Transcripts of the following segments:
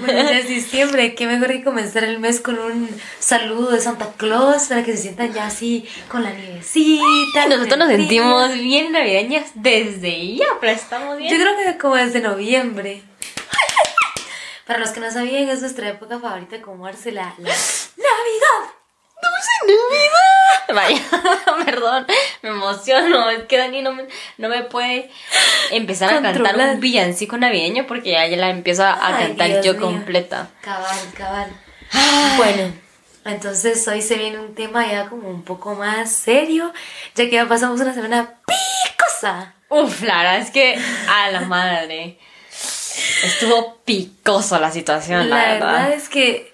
Bueno, ya es diciembre, qué mejor que comenzar el mes con un saludo de Santa Claus para que se sientan ya así con la nievecita. Nosotros nos sentimos bien navideñas desde ya, pero estamos bien. Yo creo que como desde noviembre. Para los que no sabían, es nuestra época favorita como darse la, la Navidad. ¡Dulce Navidad! Vaya, perdón, me emociono. Es que Dani no me, no me puede empezar a cantar un villancico navideño porque ya, ya la empiezo a Ay, cantar Dios yo mío. completa. Cabal, cabal. Bueno, entonces hoy se viene un tema ya como un poco más serio, ya que ya pasamos una semana picosa. Uf, la verdad es que a la madre. Estuvo picoso la situación, la, La verdad. verdad es que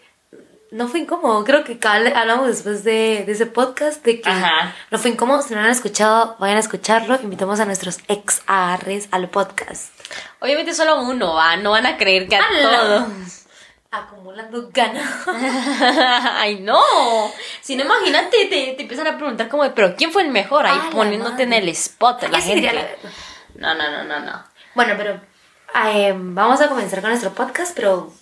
no fue incómodo. Creo que hablamos después de, de ese podcast de que Ajá. no fue incómodo. Si no lo han escuchado, vayan a escucharlo. Invitamos a nuestros ex ARs al podcast. Obviamente solo uno, ¿va? No van a creer que a todos. Acumulando ganas. Ay, no. Si no, imagínate, te, te empiezan a preguntar como, pero ¿quién fue el mejor? Ahí poniéndote en el spot, la gente. diría la verdad. No, no, no, no, no. Bueno, pero eh, vamos a comenzar con nuestro podcast, pero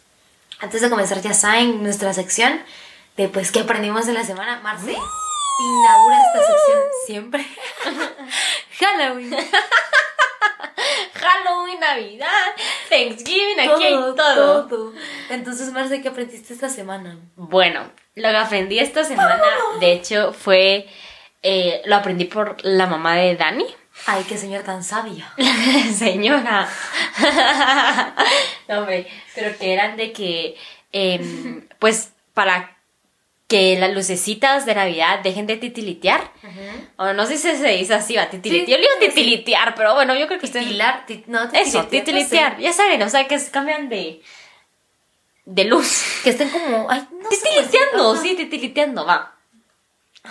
antes de comenzar ya saben nuestra sección de pues qué aprendimos en la semana. Marce inaugura esta sección siempre. Halloween. Halloween, Navidad, Thanksgiving, aquí hay todo. todo. Entonces, Marce, ¿qué aprendiste esta semana? Bueno, lo que aprendí esta semana, de hecho, fue. eh, lo aprendí por la mamá de Dani. Ay, qué señor tan sabio. Señora. no, hombre, pero que eran de que, em, pues, para que las lucecitas de Navidad dejen de titilitear. O no sé si se dice así, va, titilitear. Sí, Yo le digo sí. titilitear, pero bueno, yo creo que ustedes... Titilar, tit- no, Eso, titilitear, titilitear. Ya saben, o sea, que se cambian de... De luz. Que estén como, ay, no Titiliteando, sí, titiliteando, va.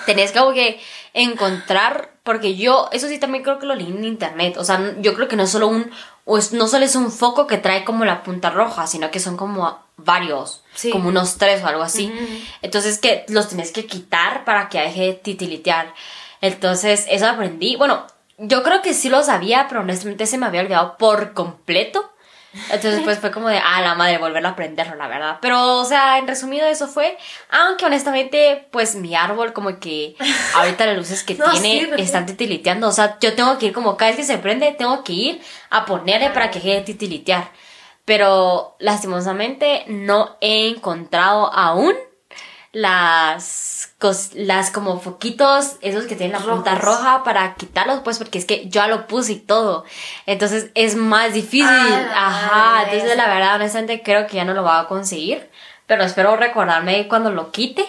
Tenés como que encontrar, porque yo, eso sí también creo que lo leí en internet, o sea, yo creo que no es solo un, o es- no solo es un foco que trae como la punta roja, sino que son como varios, Sí. como unos tres o algo así. Ujú. Entonces que los tenés que quitar para que deje de titilitear. Entonces, eso aprendí. Bueno, yo creo que sí lo sabía, pero honestamente se me había olvidado por completo. Entonces, pues fue como de, ah, la madre, volver a aprenderlo, la verdad. Pero, o sea, en resumido, eso fue. Aunque honestamente, pues mi árbol, como que ahorita las luces que No, tiene están titiliteando. O sea, yo tengo que ir, como cada vez que se prende, tengo que ir a ponerle para que deje de titilitear. Pero lastimosamente no he encontrado aún las cos- las como foquitos esos que tienen la punta Rojos. roja para quitarlos pues porque es que yo ya lo puse y todo. Entonces es más difícil. Ah, ajá entonces la verdad honestamente creo que ya no lo voy a conseguir pero espero recordarme cuando lo quite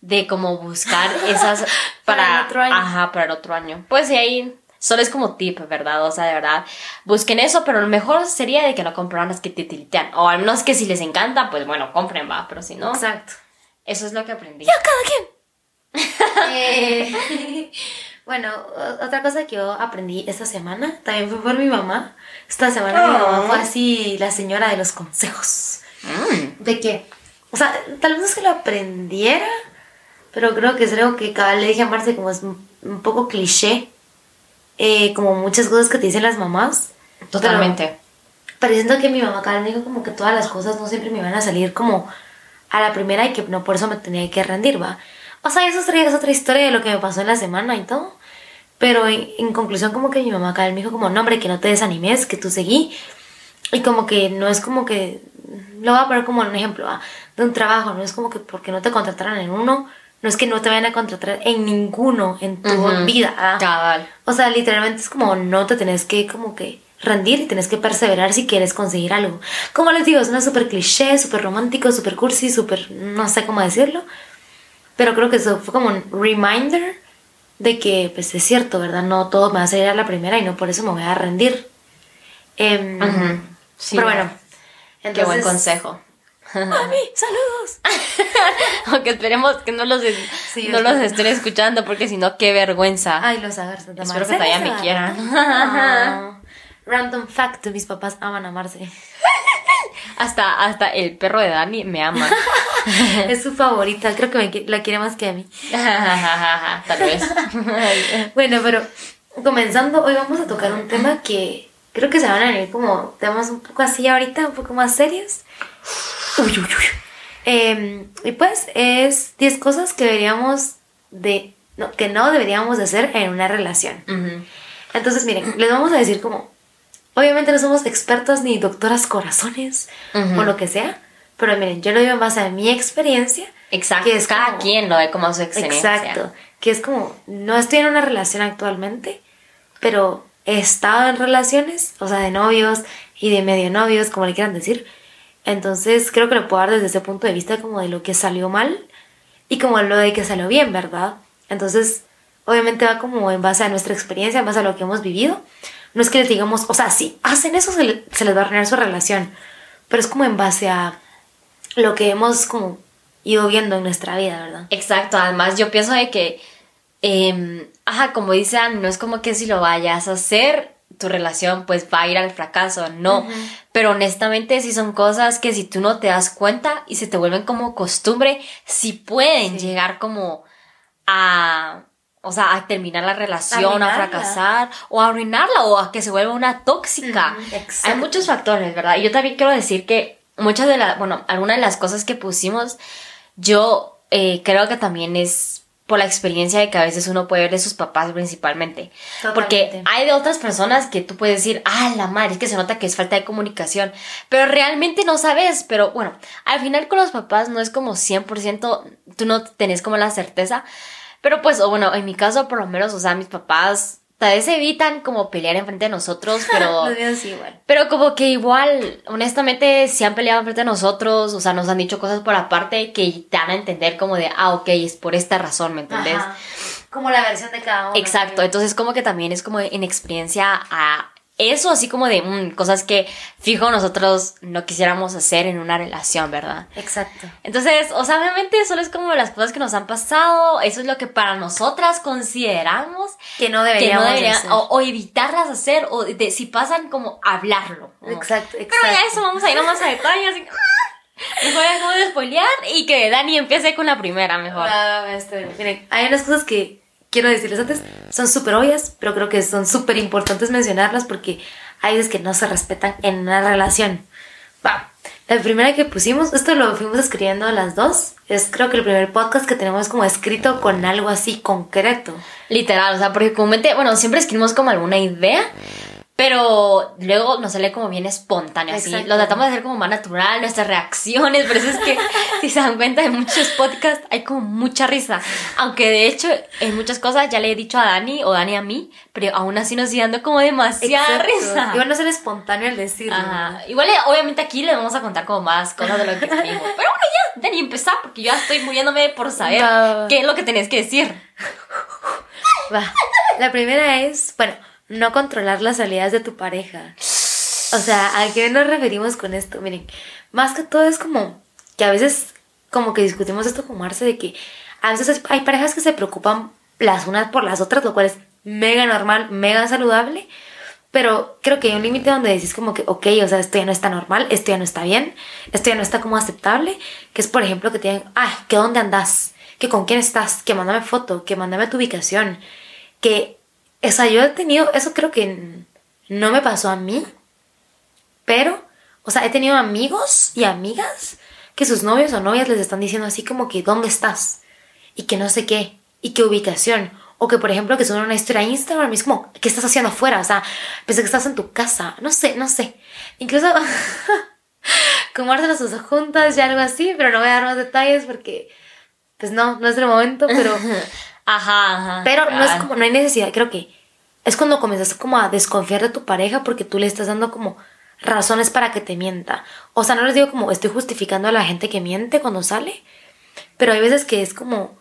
de como buscar esas Para para, el otro año. ajá para el otro año. Pues y ahí solo es como tip verdad o sea de verdad busquen eso pero lo mejor sería de que no compraran las que titilitean o al menos que si les encanta pues bueno compren va pero si no Exacto. eso es lo que aprendí Eh, bueno, otra cosa que yo aprendí esta semana también fue por mi mamá. Esta semana mi mamá fue así la señora de los consejos. Mm. De que, o sea, tal vez no es que lo aprendiera, pero creo que es algo que cada le dije a Marce como es un, poco cliché. eh, como muchas cosas que te dicen las mamás. Totalmente. Pero siento que mi mamá cada dijo como que todas las cosas no siempre me iban a salir como a la primera y que no por eso me tenía que rendir, va. O sea, eso es otra, historia de lo que me pasó en la semana y todo. Pero en, en conclusión como que mi mamá vez me dijo como, no hombre, que no te desanimes, que tú seguí. Y como que no es como que, lo voy a poner como un ejemplo ¿va? de un trabajo, no es como que porque no te contrataran en uno, no es que no te vayan a contratar en ninguno en tu Ujú. vida. ¿va? Cabal. O sea, literalmente es como no te tenés que como que rendir y tenés que perseverar si quieres conseguir algo. Como les digo, es una súper cliché, súper romántico, súper cursi, súper no sé cómo decirlo. Pero creo que eso fue como un reminder de que pues es cierto, ¿verdad? No todo me va a salir a la primera y no por eso me voy a rendir. Ujú. Sí, pero bueno. Qué buen consejo. ¡Mami, saludos! Aunque esperemos que no los, Sí, no los estén escuchando porque si no, qué vergüenza. Ay, los agarras de Espero que todavía me quieran. Ah. Random fact, mis papás aman a Marce. Hasta, hasta el perro de Dani me ama. Es su favorita, creo que me la quiere más que a mí. Tal vez. Bueno, pero comenzando, hoy vamos a tocar un tema que creo que se van a venir como temas un poco así ahorita, un poco más serios. Uy, uy, uy. Em, y pues es 10 cosas que deberíamos de... No, que no deberíamos de hacer en una relación. Entonces, miren, les vamos a decir como... Obviamente no somos expertas ni doctoras corazones Ujú. o lo que sea, pero miren, yo lo digo en base a mi experiencia. Exacto. Que es Cada como- quien lo ve como su excelencia. Exacto. Que es como, no estoy en una relación actualmente, pero he estado en relaciones, o sea, de novios y de medio novios, como le quieran decir. Entonces creo que lo puedo dar desde ese punto de vista como de lo que salió mal y como lo de que salió bien, ¿verdad? Entonces, obviamente va como en base a nuestra experiencia, en base a lo que hemos vivido. No es que les digamos, o sea, si hacen eso se, le- se les va a arruinar su relación, pero es como en base a lo que hemos como ido viendo en nuestra vida, ¿verdad? Exacto, además yo pienso de que, em, ajá, como dice Anne, no es como que si lo vayas a hacer, tu relación pues va a ir al fracaso, no. Pero honestamente sí son cosas que si tú no te das cuenta y se te vuelven como costumbre, sí pueden Sí. llegar como a... O sea, a terminar la relación, a fracasar, o a arruinarla, o a que se vuelva una tóxica. Hay muchos factores, ¿verdad? Y yo también quiero decir que muchas de las, bueno, algunas de las cosas que pusimos, yo eh, creo que también es por la experiencia de que a veces uno puede ver de sus papás principalmente. Porque hay de otras personas que tú puedes decir, ah, la madre, es que se nota que es falta de comunicación, pero realmente no sabes, pero bueno, al final con los papás no es como 100%, tú no tenés como la certeza, pero pues, o bueno, en mi caso por lo menos, o sea, mis papás tal vez evitan como pelear enfrente de nosotros, pero... Sí, igual. Pero como que igual, honestamente, si han peleado frente a nosotros, o sea, nos han dicho cosas por aparte que te dan a entender como de, ah, ok, es por esta razón, ¿me entendés? Ajá. Como la versión de cada uno. Exacto, entonces como que también es como en experiencia a eso, así como de mm, cosas que fijo nosotros no quisiéramos hacer en una relación, ¿verdad? Exacto. Entonces, o sea, obviamente solo es como las cosas que nos han pasado, eso es lo que para nosotras consideramos Que no que deberíamos no deberían, hacer. o, o evitarlas hacer, o de, si pasan como hablarlo. como- Exacto, exacto. pero ya eso vamos a ir más a detalle, así que... ah, Mejor dejo de spoilear y que Dani empiece con la primera, mejor. Está bien. Miren, hay unas cosas que quiero decirles antes. Son súper obvias, pero creo que son súper importantes mencionarlas porque hay veces que no se respetan en una relación. Va. La primera que pusimos, esto lo fuimos escribiendo las dos. Es creo que el primer podcast que tenemos como escrito con algo así concreto. Literal, o sea, porque comúnmente, bueno, siempre escribimos como alguna idea, pero luego nos sale como bien espontáneo, así. Lo tratamos de hacer como más natural, nuestras reacciones, por eso es que, si se dan cuenta, en muchos podcasts hay como mucha risa. Aunque de hecho, en muchas cosas ya le he dicho a Dani o Dani a mí, pero aún así nos sigue dando como demasiada Exacto. risa. Y van a ser espontáneo al decirlo. Ajá. Igual, eh, obviamente, aquí le vamos a contar como más cosas de lo que escribimos. Pero bueno, ya, Dani, empezá, porque yo ya estoy muriéndome por saber va. qué es lo que tenés que decir. Va. La primera es, bueno, no controlar las salidas de tu pareja. O sea, ¿a qué nos referimos con esto? Miren, más que todo es como que a veces como que discutimos esto con Marce de que a veces es- hay parejas que se preocupan las unas por las otras, lo cual es mega normal, mega saludable. Pero creo que hay un límite donde decís como que, ok, o sea, esto ya no está normal, esto ya no está bien, esto ya no está como aceptable. Que es, por ejemplo, que digan, ay, que dónde andas, que con quién estás, que mándame foto, que mándame tu ubicación. Que, o sea, yo he tenido, eso creo que no me pasó a mí, pero, o sea, he tenido amigos y amigas que sus novios o novias les están diciendo así como que, ¿dónde estás? Y que no sé qué, y qué ubicación. O que, por ejemplo, que suben una historia a Instagram y es como, ¿qué estás haciendo afuera? O sea, pensé que estás en tu casa. No sé, no sé. Incluso Marta nos puso juntas y algo así, pero no voy a dar más detalles porque, pues no, no es el momento, pero, Ajá, ajá. pero no es como, no hay necesidad. Creo que es cuando comienzas como a desconfiar de tu pareja porque tú le estás dando como razones para que te mienta. O sea, no les digo como estoy justificando a la gente que miente cuando sale, pero hay veces que es como,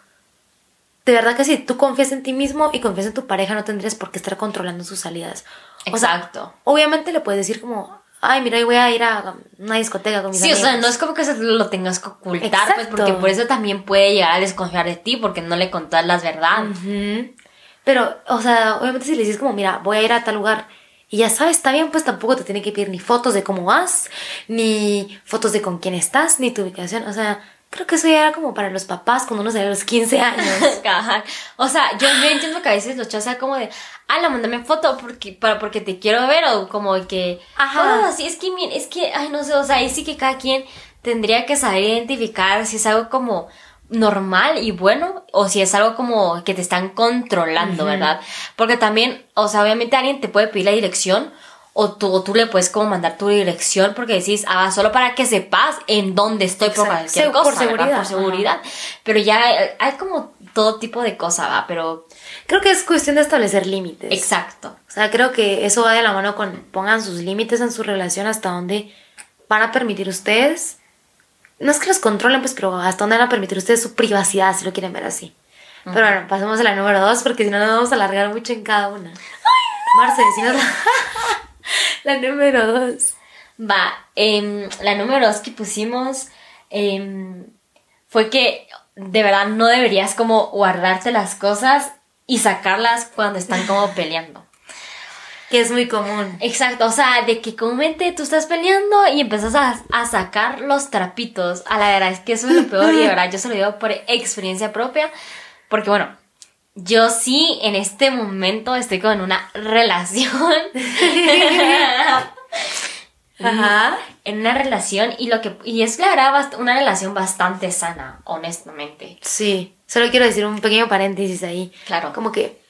de verdad que si tú confías en ti mismo y confías en tu pareja, no tendrías por qué estar controlando sus salidas. O sea, Exacto. obviamente le puedes decir como, ay, mira, voy a ir a una discoteca con mis Sí, o amigos. sea, no es como que se lo tengas que ocultar, pues porque por eso también puede llegar a desconfiar de ti porque no le contás las verdades. Pero, o sea, obviamente si le dices como, mira, voy a ir a tal lugar y ya sabes, está bien, pues tampoco te tiene que pedir ni fotos de cómo vas, ni fotos de con quién estás, ni tu ubicación. O sea, creo que eso ya era como para los papás cuando uno salía a los 15 años. O sea, yo, yo entiendo que a veces los chavos sea como de, ah, la mándame foto porque, para, porque te quiero ver o como que, Ajá. cosas así, es que, es que, ay, no sé, o sea, ahí sí que cada quien tendría que saber identificar si es algo como normal y bueno o si es algo como que te están controlando, ¿verdad? Porque también, o sea, obviamente alguien te puede pedir la dirección o tú, o tú le puedes como mandar tu dirección porque decís, ah, solo para que sepas en dónde estoy por cualquier cosa, por ¿verdad? seguridad, Por seguridad. Pero ya hay, como todo tipo de cosas, ¿va? Pero, Creo que es cuestión de establecer límites. exacto. O sea, creo que eso va de la mano con pongan sus límites en su relación hasta donde van a permitir ustedes. No es que los controlen, pues, pero hasta dónde van a permitir ustedes su privacidad, si lo quieren ver así. Pero bueno, pasemos a la número dos, porque si no nos vamos a alargar mucho en cada una. Marce, decinos la, la número dos. Va, em, la número dos que pusimos em, fue que de verdad no deberías como guardarte las cosas y sacarlas cuando están como peleando. Que es muy común. Exacto, o sea, de que comúnmente tú estás peleando y empiezas a, a sacar los trapitos. A la verdad es que eso es lo peor y de verdad yo se lo digo por experiencia propia. Porque bueno, yo sí en este momento estoy con una relación. Ajá. en una relación y lo que y es la verdad una relación bastante sana, honestamente. Sí, solo quiero decir un pequeño paréntesis ahí. Claro. Como que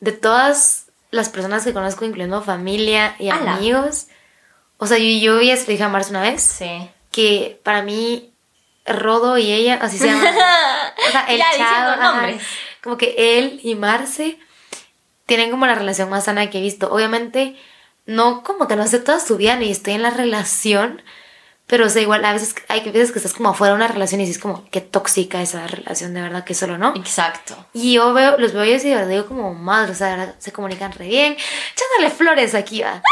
de todas las personas que conozco, incluyendo familia y Ala. amigos, o sea, yo, yo ya se lo dije a Marce una vez, Sí. que para mí Rodo y ella, así se llaman. o sea, el Ya chavo, nombres. Como que él y Marce tienen como la relación más sana que he visto. Obviamente, no como que no sé toda su vida ni estoy en la relación, pero o sea, igual a veces hay veces que estás como afuera de una relación y dices como qué tóxica esa relación, de verdad que solo no. Exacto. Y yo veo, los veo y de verdad digo como madre, o sea, de verdad, se comunican re bien. Echándole flores aquí, va.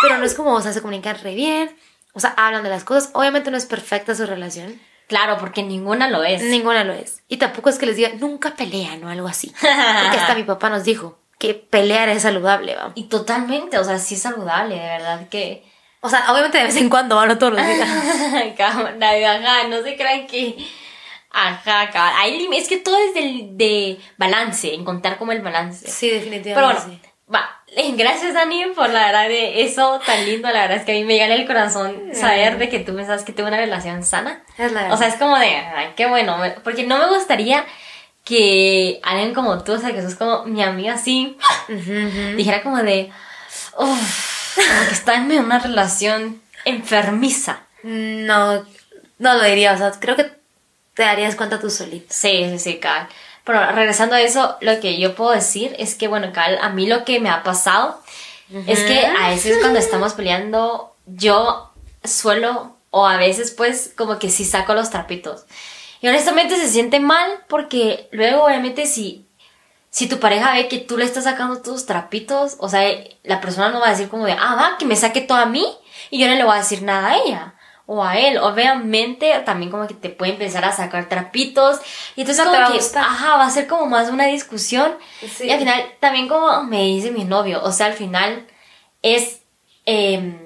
Pero no es como, o sea, se comunican re bien. O sea, hablan de las cosas. Obviamente no es perfecta su relación. Claro, porque ninguna lo es. Ninguna lo es. Y tampoco es que les diga, nunca pelean o algo así. Porque hasta mi papá nos dijo que pelear es saludable, va. Y totalmente, o sea, sí es saludable, de verdad que. O sea, obviamente de vez en cuando, va, no todos los días. Ajá, no se crean que. Ajá, cabal. Lim- es que todo es del, de balance, encontrar como el balance. Sí, definitivamente. Pero bueno, sí. va. Eh, Gracias, Dani, por la verdad de eso tan lindo. La verdad es que a mí me gana el corazón saber de que tú pensabas que tuve una relación sana. Es la O sea, es como de, ay, qué bueno. Porque no me gustaría que alguien como tú, o sea, que sos como mi amiga así, dijera como de, uff, como que está en una relación enfermiza. No, no lo diría. O sea, creo que te darías cuenta tú solito. Sí, sí, sí, Cal. Pero regresando a eso, lo que yo puedo decir es que, bueno, Cal, a mí lo que me ha pasado es que a veces cuando estamos peleando, yo suelo, o a veces pues, como que sí saco los trapitos. Y honestamente se siente mal porque luego, obviamente, si, si tu pareja ve que tú le estás sacando tus trapitos, o sea, la persona no va a decir como de, ah, va, que me saque todo a mí y yo no le voy a decir nada a ella. O a él, obviamente también como que te puede empezar a sacar trapitos y entonces como que, ajá, va a ser como más una discusión Sí. y al final también como me dice mi novio, o sea, al final es, em,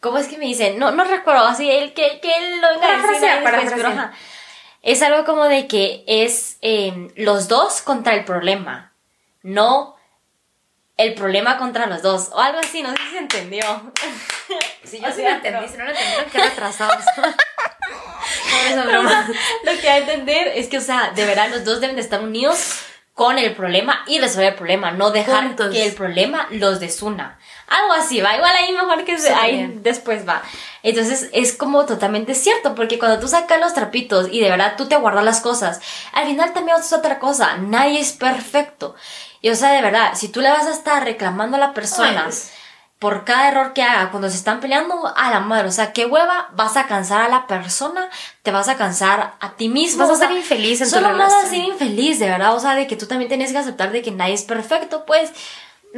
¿cómo es que me dice? No, no recuerdo, así, él que, que él lo venga a decir Parafrasea, ahí después, pero parafrasea. ajá. Es algo como de que es em, los dos contra el problema, no el problema contra los dos, o algo así, no sé si se entendió. Sí, yo sí lo entendí, Si no lo entendieron, qué retrasados. O broma. sea, lo que hay que entender es que, o sea, de verdad los dos deben de estar unidos con el problema y resolver el problema, no dejar Juntos. que el problema los desuna. Algo así, va, igual ahí mejor que se- Súper ahí bien. después va. Entonces es como totalmente cierto, porque cuando tú sacas los trapitos y de verdad tú te guardas las cosas, al final también es otra cosa, nadie es perfecto. Y o sea, de verdad, si tú le vas a estar reclamando a la persona Pues. Por cada error que haga cuando se están peleando, a la madre, o sea, qué hueva, vas a cansar a la persona, te vas a cansar a ti mismo. Vas a ser infeliz en tu Solo vas a ser infeliz, de verdad, o sea, de que tú también tienes que aceptar de que nadie es perfecto, pues.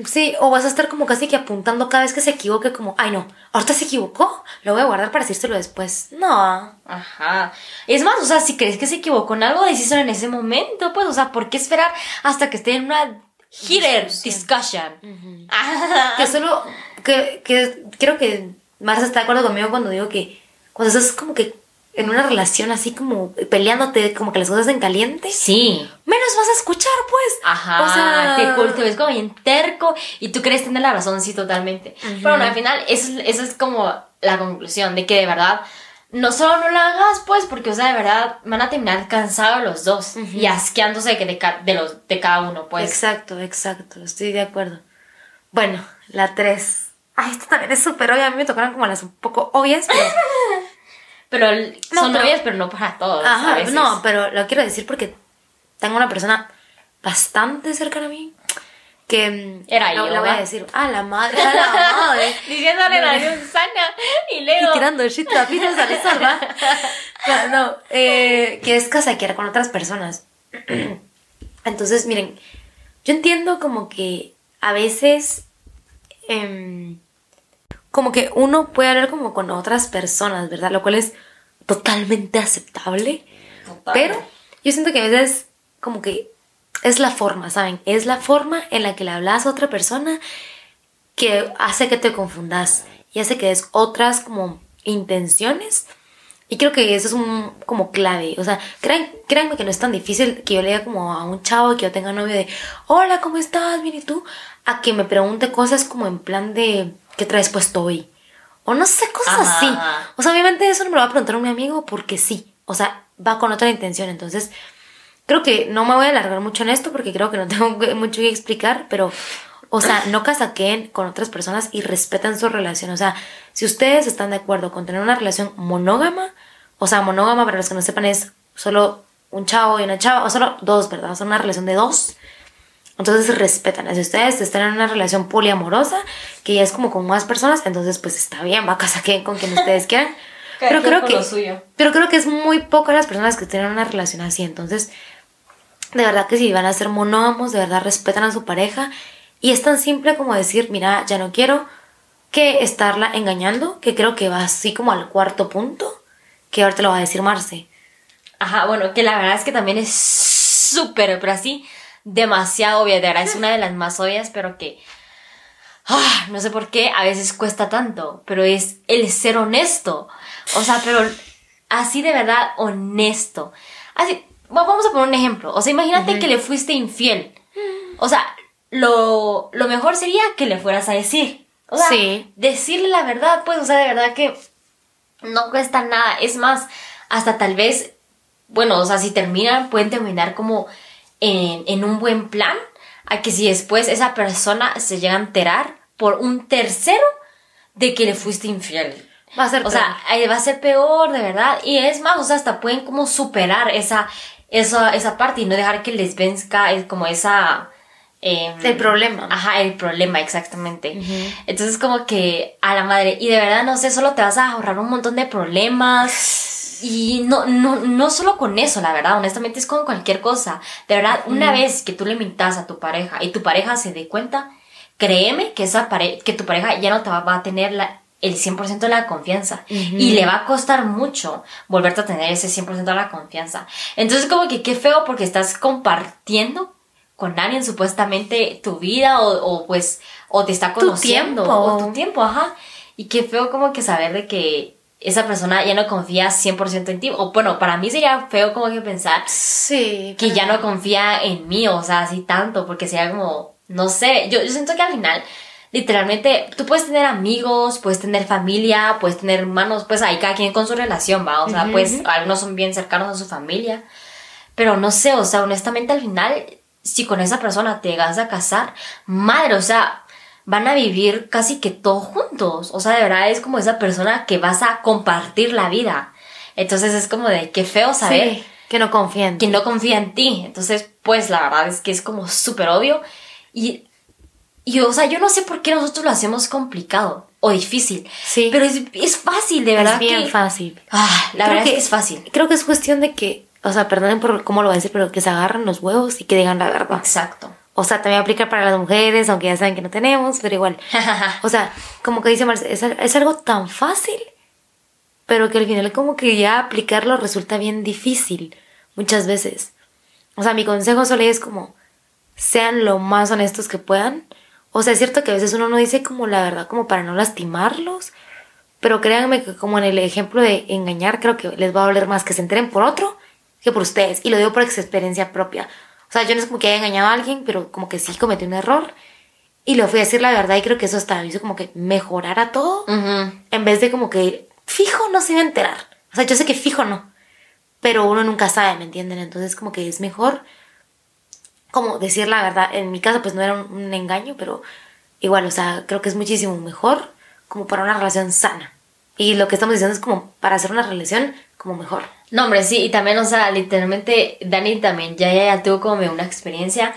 Sí, o vas a estar como casi que apuntando cada vez que se equivoque, como, ay no, ahorita se equivocó, lo voy a guardar para decírselo después. No. Ajá. Es más, o sea, si crees que se equivocó en algo, decíselo en ese momento, pues, o sea, ¿por qué esperar hasta que esté en una heated discussion? Ajá. Que solo, que, que creo que Marcia está de acuerdo conmigo cuando digo que cuando estás como que en una relación así como peleándote, como que las cosas en caliente, Sí. menos vas a escuchar, pues. Ajá, O sea, te, te ves como bien terco y tú crees tener la razón, sí, totalmente. Pero bueno, al final, eso, es- eso es como la conclusión de que de verdad no solo no la hagas, pues, porque, o sea, de verdad, van a terminar cansados los dos y asqueándose de, ca- de los, de cada uno, pues. Exacto, exacto, estoy de acuerdo. Bueno, la 3. Ay, esta también es súper obvia. A mí me tocaron como las un poco obvias, pero. Pero el- No, son pero- novias, pero no para todos. a Ajá, veces. no, pero lo quiero decir porque tengo una persona bastante cercana a mí que. mm, Era no, yo, La voy a decir. Ah, la madre, a la madre. Diciéndole la Susana y luego. y tirando shit trapitos al sol, ¿va? No, no, eh, que es casaquera con otras personas. Entonces, miren, yo entiendo como que a veces, em, como que uno puede hablar como con otras personas, ¿verdad? Lo cual es totalmente aceptable. Total. Pero yo siento que a veces como que es la forma, ¿saben? Es la forma en la que le hablas a otra persona que hace que te confundas y hace que des otras como intenciones. Y creo que eso es un como clave. O sea, crean, créanme que no es tan difícil que yo le diga como a un chavo que yo tenga novio de hola, ¿cómo estás? Bien, ¿y tú? A que me pregunte cosas como en plan de ¿qué traes puesto hoy? O no sé, cosas Ajá, así. ajá. O sea, obviamente eso no me lo va a preguntar un amigo porque sí. O sea, va con otra intención. Entonces, creo que no me voy a alargar mucho en esto porque creo que no tengo mucho que explicar, pero, o sea, no casaqueen con otras personas y respetan su relación. O sea, si ustedes están de acuerdo con tener una relación monógama, o sea, monógama para los que no sepan es solo un chavo y una chava, o solo dos, ¿verdad? O sea, una relación de dos. Entonces respetan. Si ustedes están en una relación poliamorosa, que ya es como con más personas, entonces pues está bien, va a casaquen con quien ustedes quieran. Pero creo que suyo. pero creo que es muy poco las personas que tienen una relación así. Entonces, de verdad que si van a ser monógamos, de verdad respetan a su pareja. Y es tan simple como decir, mira, ya no quiero que estarla engañando, que creo que va así como al cuarto punto, que ahorita lo va a decir Marce. Ajá, bueno, que la verdad es que también es súper, pero así, demasiado obvia. De verdad es una de las más obvias, pero que. ah, no sé por qué a veces cuesta tanto, pero es el ser honesto. O sea, pero así de verdad honesto. Así, va- vamos a poner un ejemplo. O sea, imagínate que le fuiste infiel. O sea, lo, lo mejor sería que le fueras a decir. O sea, Sí. decirle la verdad, pues, o sea, de verdad que no cuesta nada. Es más, hasta tal vez, bueno, o sea, si terminan, pueden terminar como en, en un buen plan, a que si después esa persona se llega a enterar por un tercero de que le fuiste infiel. Va a ser O sea, va a ser peor, de verdad. Y es más, o sea, hasta pueden como superar esa, esa, esa parte y no dejar que les venzca es como esa... em, El problema. Ajá, el problema, exactamente. Entonces como que a la madre, y de verdad, no sé, solo te vas a ahorrar un montón de problemas. Y no, no, no solo con eso, la verdad, honestamente es con cualquier cosa. De verdad, una vez que tú le mintas a tu pareja y tu pareja se dé cuenta, créeme que, esa pare que tu pareja ya no te va, va a tener la, el 100% de la confianza. Y le va a costar mucho volverte a tener ese 100% de la confianza. Entonces como que qué feo porque estás compartiendo con alguien supuestamente tu vida o, o, pues o te está conociendo tiempo. o tu tiempo, ajá. Y qué feo como que saber de que esa persona ya no confía 100% en ti. O bueno, para mí sería feo como que pensar Sí. que ya no confía en mí, o sea, así tanto, porque sería como, no sé, yo, yo siento que al final, literalmente, tú puedes tener amigos, puedes tener familia, puedes tener hermanos, pues ahí cada quien con su relación, va, o sea, pues algunos son bien cercanos a su familia, pero no sé, o sea, honestamente al final, si con esa persona te vas a casar, madre, o sea, van a vivir casi que todos juntos, o sea, de verdad es como esa persona que vas a compartir la vida. Entonces es como de qué feo saber Sí, que no confían. quien no confía en ti. Entonces, pues la verdad es que es como súper obvio. Y, y, o sea, yo no sé por qué nosotros lo hacemos complicado o difícil. Sí. Pero es, es fácil, de verdad. Es bien que- fácil. Ah, la Creo verdad es que es fácil. Creo que es cuestión de que, o sea, perdonen por cómo lo voy a decir, pero que se agarren los huevos y que digan la verdad. Exacto. O sea, también aplica para las mujeres, aunque ya saben que no tenemos, pero igual. O sea, como que dice Marce, es, es algo tan fácil, pero que al final como que ya aplicarlo resulta bien difícil muchas veces. O sea, mi consejo solo es como, sean lo más honestos que puedan. O sea, es cierto que a veces uno no dice como la verdad como para no lastimarlos, pero créanme que como en el ejemplo de engañar, creo que les va a doler más que se enteren por otro que por ustedes. Y lo digo por experiencia propia. O sea, yo no es como que haya engañado a alguien, pero como que sí cometí un error. Y le fui a decir la verdad y creo que eso hasta hizo como que mejorara todo. En vez de como que, fijo, no se iba a enterar. O sea, yo sé que fijo no, pero uno nunca sabe, ¿me entienden? Entonces como que es mejor como decir la verdad. En mi caso pues no era un, un engaño, pero igual, o sea, creo que es muchísimo mejor como para una relación sana. Y lo que estamos diciendo es como para hacer una relación como mejor. No, hombre, sí, y también, o sea, literalmente, Dani también ya, ya, ya tuvo como una experiencia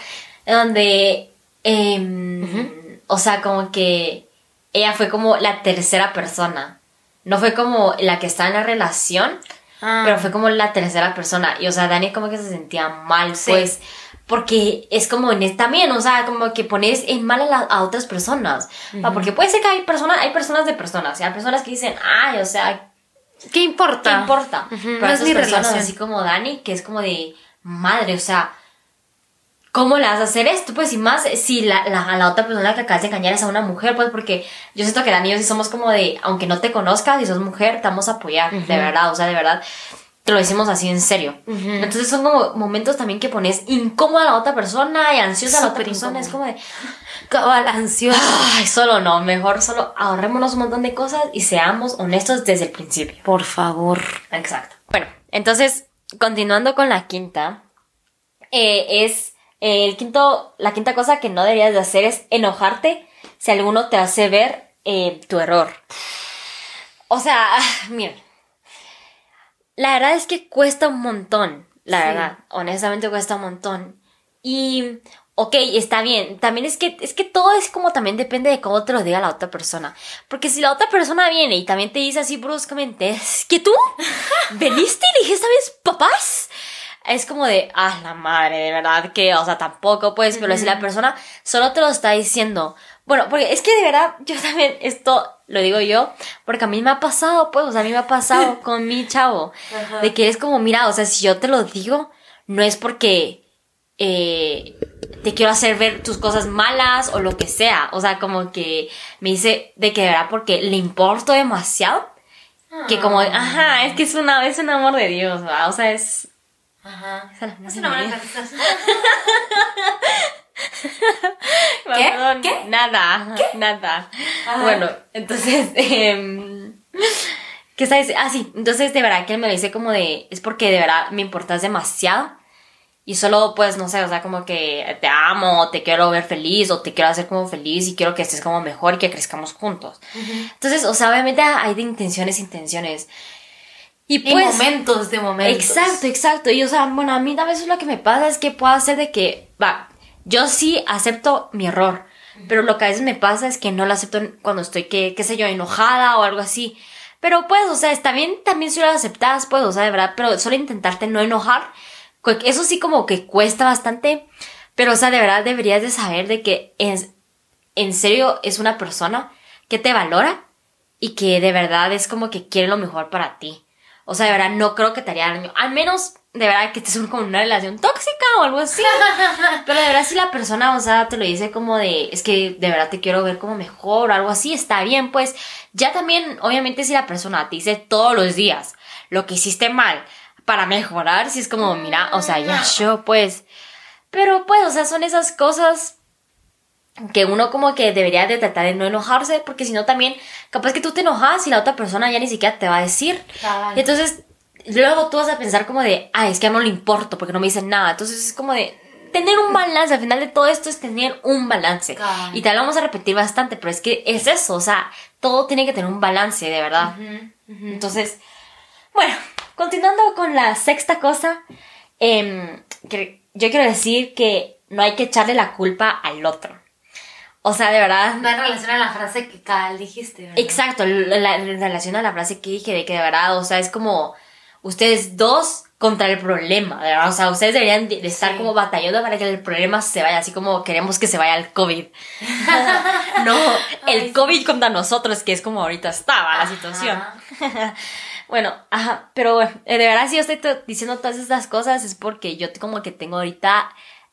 en donde, em, o sea, como que ella fue como la tercera persona. No fue como la que está en la relación, Ah. pero fue como la tercera persona. Y, o sea, Dani como que se sentía mal, Sí. pues, porque es como en también, o sea, como que pones en mal a, la- a otras personas. Porque puede ser que hay personas, hay personas de personas, hay personas que dicen, ay, o sea, ¿Qué importa? ¿Qué importa? Ujú, Pero no es mi relación. así como Dani, que es como de madre, o sea, ¿cómo le vas a hacer esto? Pues y más si la, la, a la otra persona que acabas de engañar es a una mujer, pues porque yo siento que Dani y yo sí somos como de, aunque no te conozcas, si sos mujer, te vamos a apoyar, de verdad, o sea, de verdad. Te lo decimos así en serio. Entonces son como momentos también que pones incómoda a la otra persona y ansiosa a la otra persona. Es como de, Cabal, ansioso. ay, solo no, mejor solo ahorrémonos un montón de cosas y seamos honestos desde el principio. Por favor. Exacto. Bueno, entonces, continuando con la quinta, eh, es eh, el quinto, la quinta cosa que no deberías de hacer es enojarte si alguno te hace ver eh, tu error. O sea, miren, la verdad es que cuesta un montón, la Sí. verdad, honestamente cuesta un montón. Y, ok, está bien, también es que, es que todo es como también depende de cómo te lo diga la otra persona. Porque si la otra persona viene y también te dice así bruscamente, es que tú veniste y dijiste, ¿sabes, papás? Es como de, ah, la madre, de verdad que, o sea, tampoco, pues, pero si la persona solo te lo está diciendo. Bueno, porque es que de verdad, yo también, esto lo digo yo, porque a mí me ha pasado, pues, o sea, a mí me ha pasado con mi chavo, Ajá. de que es como, mira, o sea, si yo te lo digo, no es porque eh, te quiero hacer ver tus cosas malas o lo que sea, o sea, como que me dice de que de verdad porque le importo demasiado, que como, ajá, es que es una, es un amor de Dios, o sea, es... Ajá. Es amor Es una buena. ¿Qué? Perdón, ¿Qué? Nada, nada. Ajá. Bueno, entonces, em, ¿qué diciendo? Ah, sí, entonces de verdad que él me lo dice como de, es porque de verdad me importas demasiado y solo pues, no sé, o sea, como que te amo, te quiero ver feliz o te quiero hacer como feliz y quiero que estés como mejor y que crezcamos juntos. Entonces, o sea, obviamente hay de intenciones, intenciones. Y Y pues... momentos de momentos. Exacto, exacto. Y o sea, bueno, a mí a veces lo que me pasa es que puedo hacer de que, va, yo sí acepto mi error, pero lo que a veces me pasa es que no lo acepto cuando estoy, que, qué sé yo, enojada o algo así. Pero pues, o sea, está bien también si lo aceptas, pues, o sea, de verdad, pero solo intentarte no enojar. Eso sí como que cuesta bastante, pero o sea, de verdad deberías de saber de que es, en serio es una persona que te valora y que de verdad es como que quiere lo mejor para ti. O sea, de verdad, no creo que te haría daño. Al menos, de verdad, que estés en como una relación tóxica o algo así. Pero de verdad, si la persona, o sea, te lo dice como de, es que de verdad te quiero ver como mejor o algo así, está bien, pues. Ya también, obviamente, si la persona te dice todos los días lo que hiciste mal para mejorar, si es como, mira, o sea, ya yo, pues. Pero, pues, o sea, son esas cosas que uno como que debería de tratar de no enojarse, porque si no también, capaz que tú te enojas y la otra persona ya ni siquiera te va a decir. Y entonces, luego tú vas a pensar como de, ay, es que no le importo porque no me dicen nada. Entonces es como de tener un balance, al final de todo esto es tener un balance. Y te lo vamos a repetir bastante, pero es que es eso, o sea, todo tiene que tener un balance, de verdad. Entonces, bueno, continuando con la sexta cosa, em, que yo quiero decir que no hay que echarle la culpa al otro. O sea, de verdad, Va en relación a la frase que Cal dijiste, ¿verdad? Exacto, la, la- en relación a la frase que dije de que de verdad, o sea, es como ustedes dos contra el problema, de verdad, o sea, ustedes deberían de, de estar Sí. como batallando para que el problema se vaya, así como queremos que se vaya el COVID. no, el Ay, sí. COVID contra nosotros, que es como ahorita estaba la Ajá. situación. bueno, ajá, pero bueno, eh, de verdad si yo estoy to- diciendo todas estas cosas es porque yo como que tengo ahorita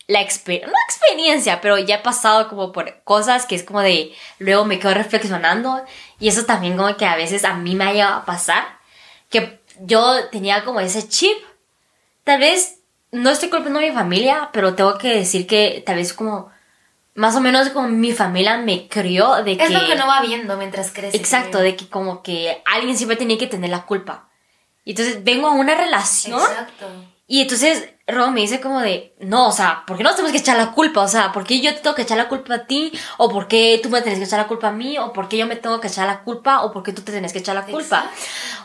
la experiencia, no experiencia, pero ya he pasado como por cosas que es como de, luego me quedo reflexionando y eso también como que a veces a mí me ha llegado a pasar, que yo tenía como ese chip, tal vez no estoy culpando a mi familia, pero tengo que decir que tal vez como, más o menos como mi familia me crió de que... Es lo que no va viendo mientras crece. Exacto, de que como que alguien siempre tenía que tener la culpa. Y entonces vengo a una relación. Exacto. Y entonces Rob me dice como de, no, o sea, ¿por qué no tenemos que echar la culpa? O sea, ¿por qué yo te tengo que echar la culpa a ti? ¿O por qué tú me tienes que echar la culpa a mí? ¿O por qué yo me tengo que echar la culpa? ¿O por qué tú te tienes que echar la culpa?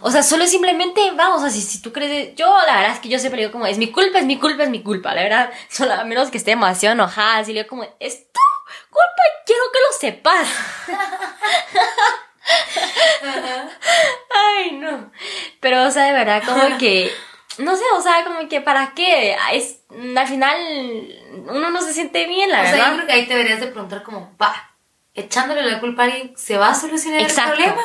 O sea, solo simplemente, vamos, o sea, si, si tú crees, yo la verdad es que yo siempre digo como, es mi culpa, es mi culpa, es mi culpa, la verdad, solo a menos que esté demasiado enojada, así le digo como, es tu culpa, quiero que lo sepas. Ay, no. Pero, o sea, de verdad, como que no sé, o sea, como que para qué, es, al final uno no se siente bien, la o verdad. sea, yo creo que ahí te deberías de preguntar como, va, echándole la culpa a alguien, ¿se va a solucionar Exacto. el problema?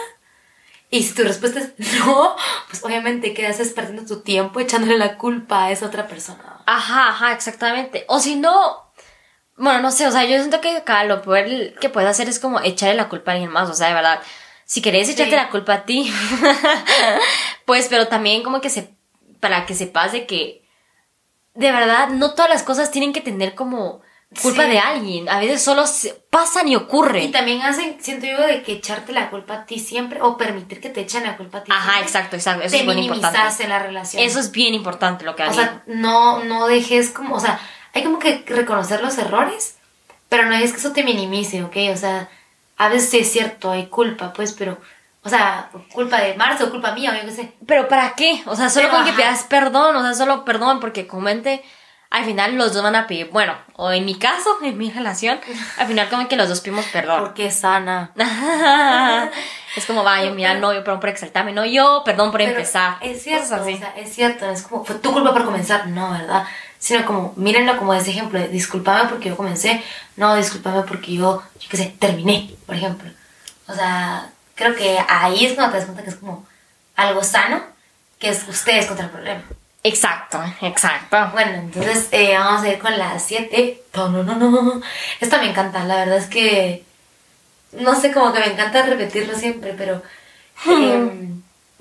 Y si tu respuesta es no, pues obviamente quedas perdiendo tu tiempo echándole la culpa a esa otra persona. Ajá, ajá, exactamente. O si no, bueno, no sé, o sea, yo siento que acá lo peor que puedes hacer es como echarle la culpa a alguien más, o sea, de verdad. Si querés echarte Sí. la culpa a ti, pues, pero también como que se, para que sepas de que, de verdad, no todas las cosas tienen que tener como culpa Sí. de alguien. A veces solo pasan y Y ocurren. también hacen, siento yo, de que echarte la culpa a ti siempre, o permitir que te echen la culpa a ti Ajá, siempre, exacto, exacto. Eso te es muy importante. en la relación. Eso es bien importante lo que O haría. sea, no, no dejes como, o sea, hay como que reconocer los errores, pero no es que eso te minimice, ¿ok? O sea, a veces sí es cierto, hay culpa, pues, pero, o sea, culpa de Marce o culpa mía, o yo qué sé. Pero ¿para qué? O sea, solo Pero, con que ajá. pidas perdón, o sea, solo perdón, porque comente, al final los dos van a pedir, bueno, o en mi caso, en mi relación, al final como que los dos pedimos perdón. Porque sana. es como, vaya, mira, no, yo perdón por exaltarme, no yo, perdón por Pero empezar. Es cierto, Cosas así. o sea, es cierto, es como, fue tu culpa por comenzar, no, ¿verdad? Sino como, mírenlo como ese ejemplo, de, discúlpame porque yo comencé, no, discúlpame porque yo, yo qué sé, terminé, por ejemplo. O sea, creo que ahí es cuando te das cuenta que es como algo sano, que es ustedes contra el problema. Exacto, exacto. Bueno, entonces eh, vamos a ir con la 7. No, no, no, no. Esta me encanta, la verdad es que. No sé, como que me encanta repetirlo siempre, pero. eh,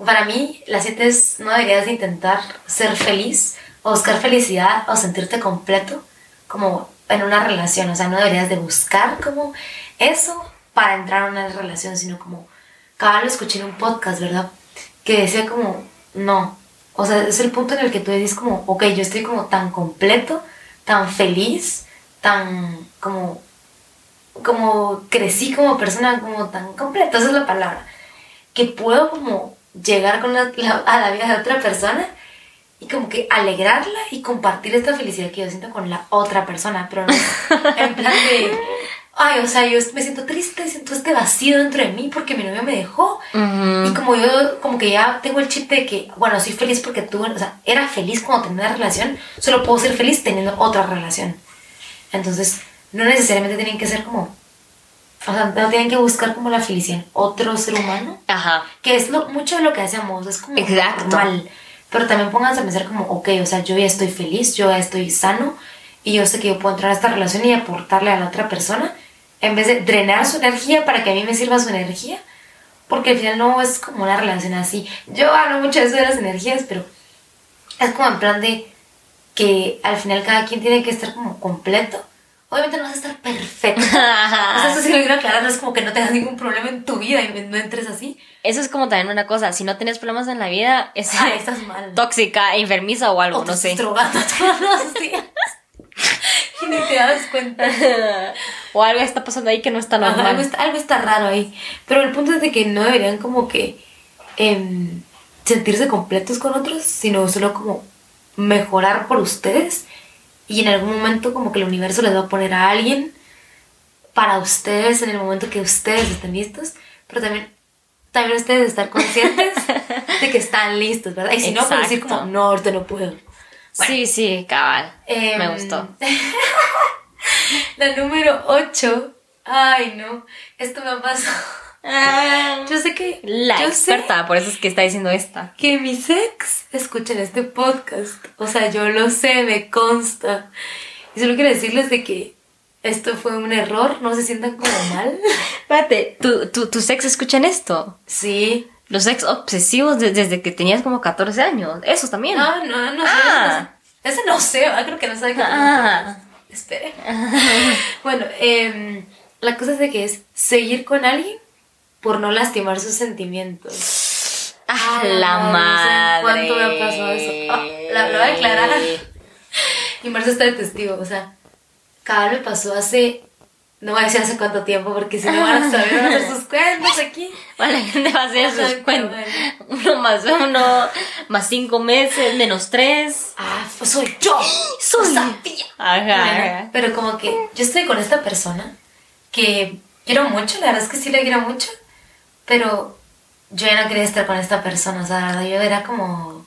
para mí, la 7 es. No deberías de intentar ser feliz, o buscar felicidad, o sentirte completo, como en una relación. O sea, no deberías de buscar como eso para entrar a una relación, sino como. Cada lo escuché en un podcast, ¿verdad? Que decía como. No, o sea, es el punto en el que tú dices como, ok, yo estoy como tan completo, tan feliz, tan como, como crecí como persona, como tan completa, esa es la palabra, que puedo como llegar con la- la- a la vida de otra persona y como que alegrarla y compartir esta felicidad que yo siento con la otra persona, pero no en plan de, ay, o sea, yo me siento triste, siento este vacío dentro de mí porque mi novio me dejó Ujú. y como yo, como que ya tengo el chip de que, bueno, soy feliz porque tuve, o sea, era feliz cuando tenía una relación, solo puedo ser feliz teniendo otra relación. Entonces, no necesariamente tienen que ser como, o sea, no tienen que buscar como la felicidad en otro ser humano, Ajá. que es lo, mucho de lo que hacemos, es como Exacto. normal. Pero también pónganse a pensar como, ok, o sea, yo ya estoy feliz, yo ya estoy sano y yo sé que yo puedo entrar a esta relación y aportarle a la otra persona en vez de drenar su energía para que a mí me sirva su energía. Porque al final no es como una relación así. Yo hablo mucho de eso de las energías, pero es como en plan de que al final cada quien tiene que estar como completo. Obviamente no vas a estar perfecto. O sea, eso sí lo quiero aclarar, no es como que no tengas ningún problema en tu vida y no entres así. Eso es como también una cosa, si no tienes problemas en la vida, es Ah, estás mal. tóxica, enfermiza o algo, O no sé. drogando todos los días. Ni te das cuenta. o algo está pasando ahí que no está Ajá, normal. algo, está, algo está raro ahí. Pero el punto es de que no deberían como que em, sentirse completos con otros, sino solo como mejorar por ustedes. Y en algún momento como que el universo les va a poner a alguien para ustedes en el momento que ustedes estén listos. Pero también, también ustedes estar conscientes de que están listos, ¿verdad? Y si no, pues decir como, no, ahorita no puedo. Sí, sí, cabal. Em, Me gustó. La número 8. Ay, no. Esto me ha pasado. Yo sé que. La yo experta, por eso es que está diciendo esta. Que mis ex escuchan este podcast. O sea, yo lo sé, me consta. Y solo quiero decirles de que esto fue un error. No se sientan como mal. Espérate, ¿tu, tu, tus ex escuchan esto? Sí. Los ex obsesivos de- desde que tenías como 14 años. Esos también. No, no, no sé. Ah. Ese no sé, ¿verdad? creo que no sabe Ah. Espere. bueno, em, la cosa es de que es seguir con alguien por no lastimar sus sentimientos. Ah, Ay, la sé madre. ¿Cuánto me ha pasado eso? Ah, la lo voy a aclarar. Y Marce está de testigo, o sea, cada vez me pasó hace. No voy a decir hace cuánto tiempo, porque si no van a saber, van a sus cuentos aquí. Bueno, la gente va a hacer sus cuentas. Uno más uno, más cinco meses, menos tres. Ah, pues soy yo. Soy. Sabía. Ajá, Bueno, ajá. pero como que yo estoy con esta persona que quiero mucho, la verdad es que sí la quiero mucho, pero yo ya no quería estar con esta persona, o sea, la verdad yo era como...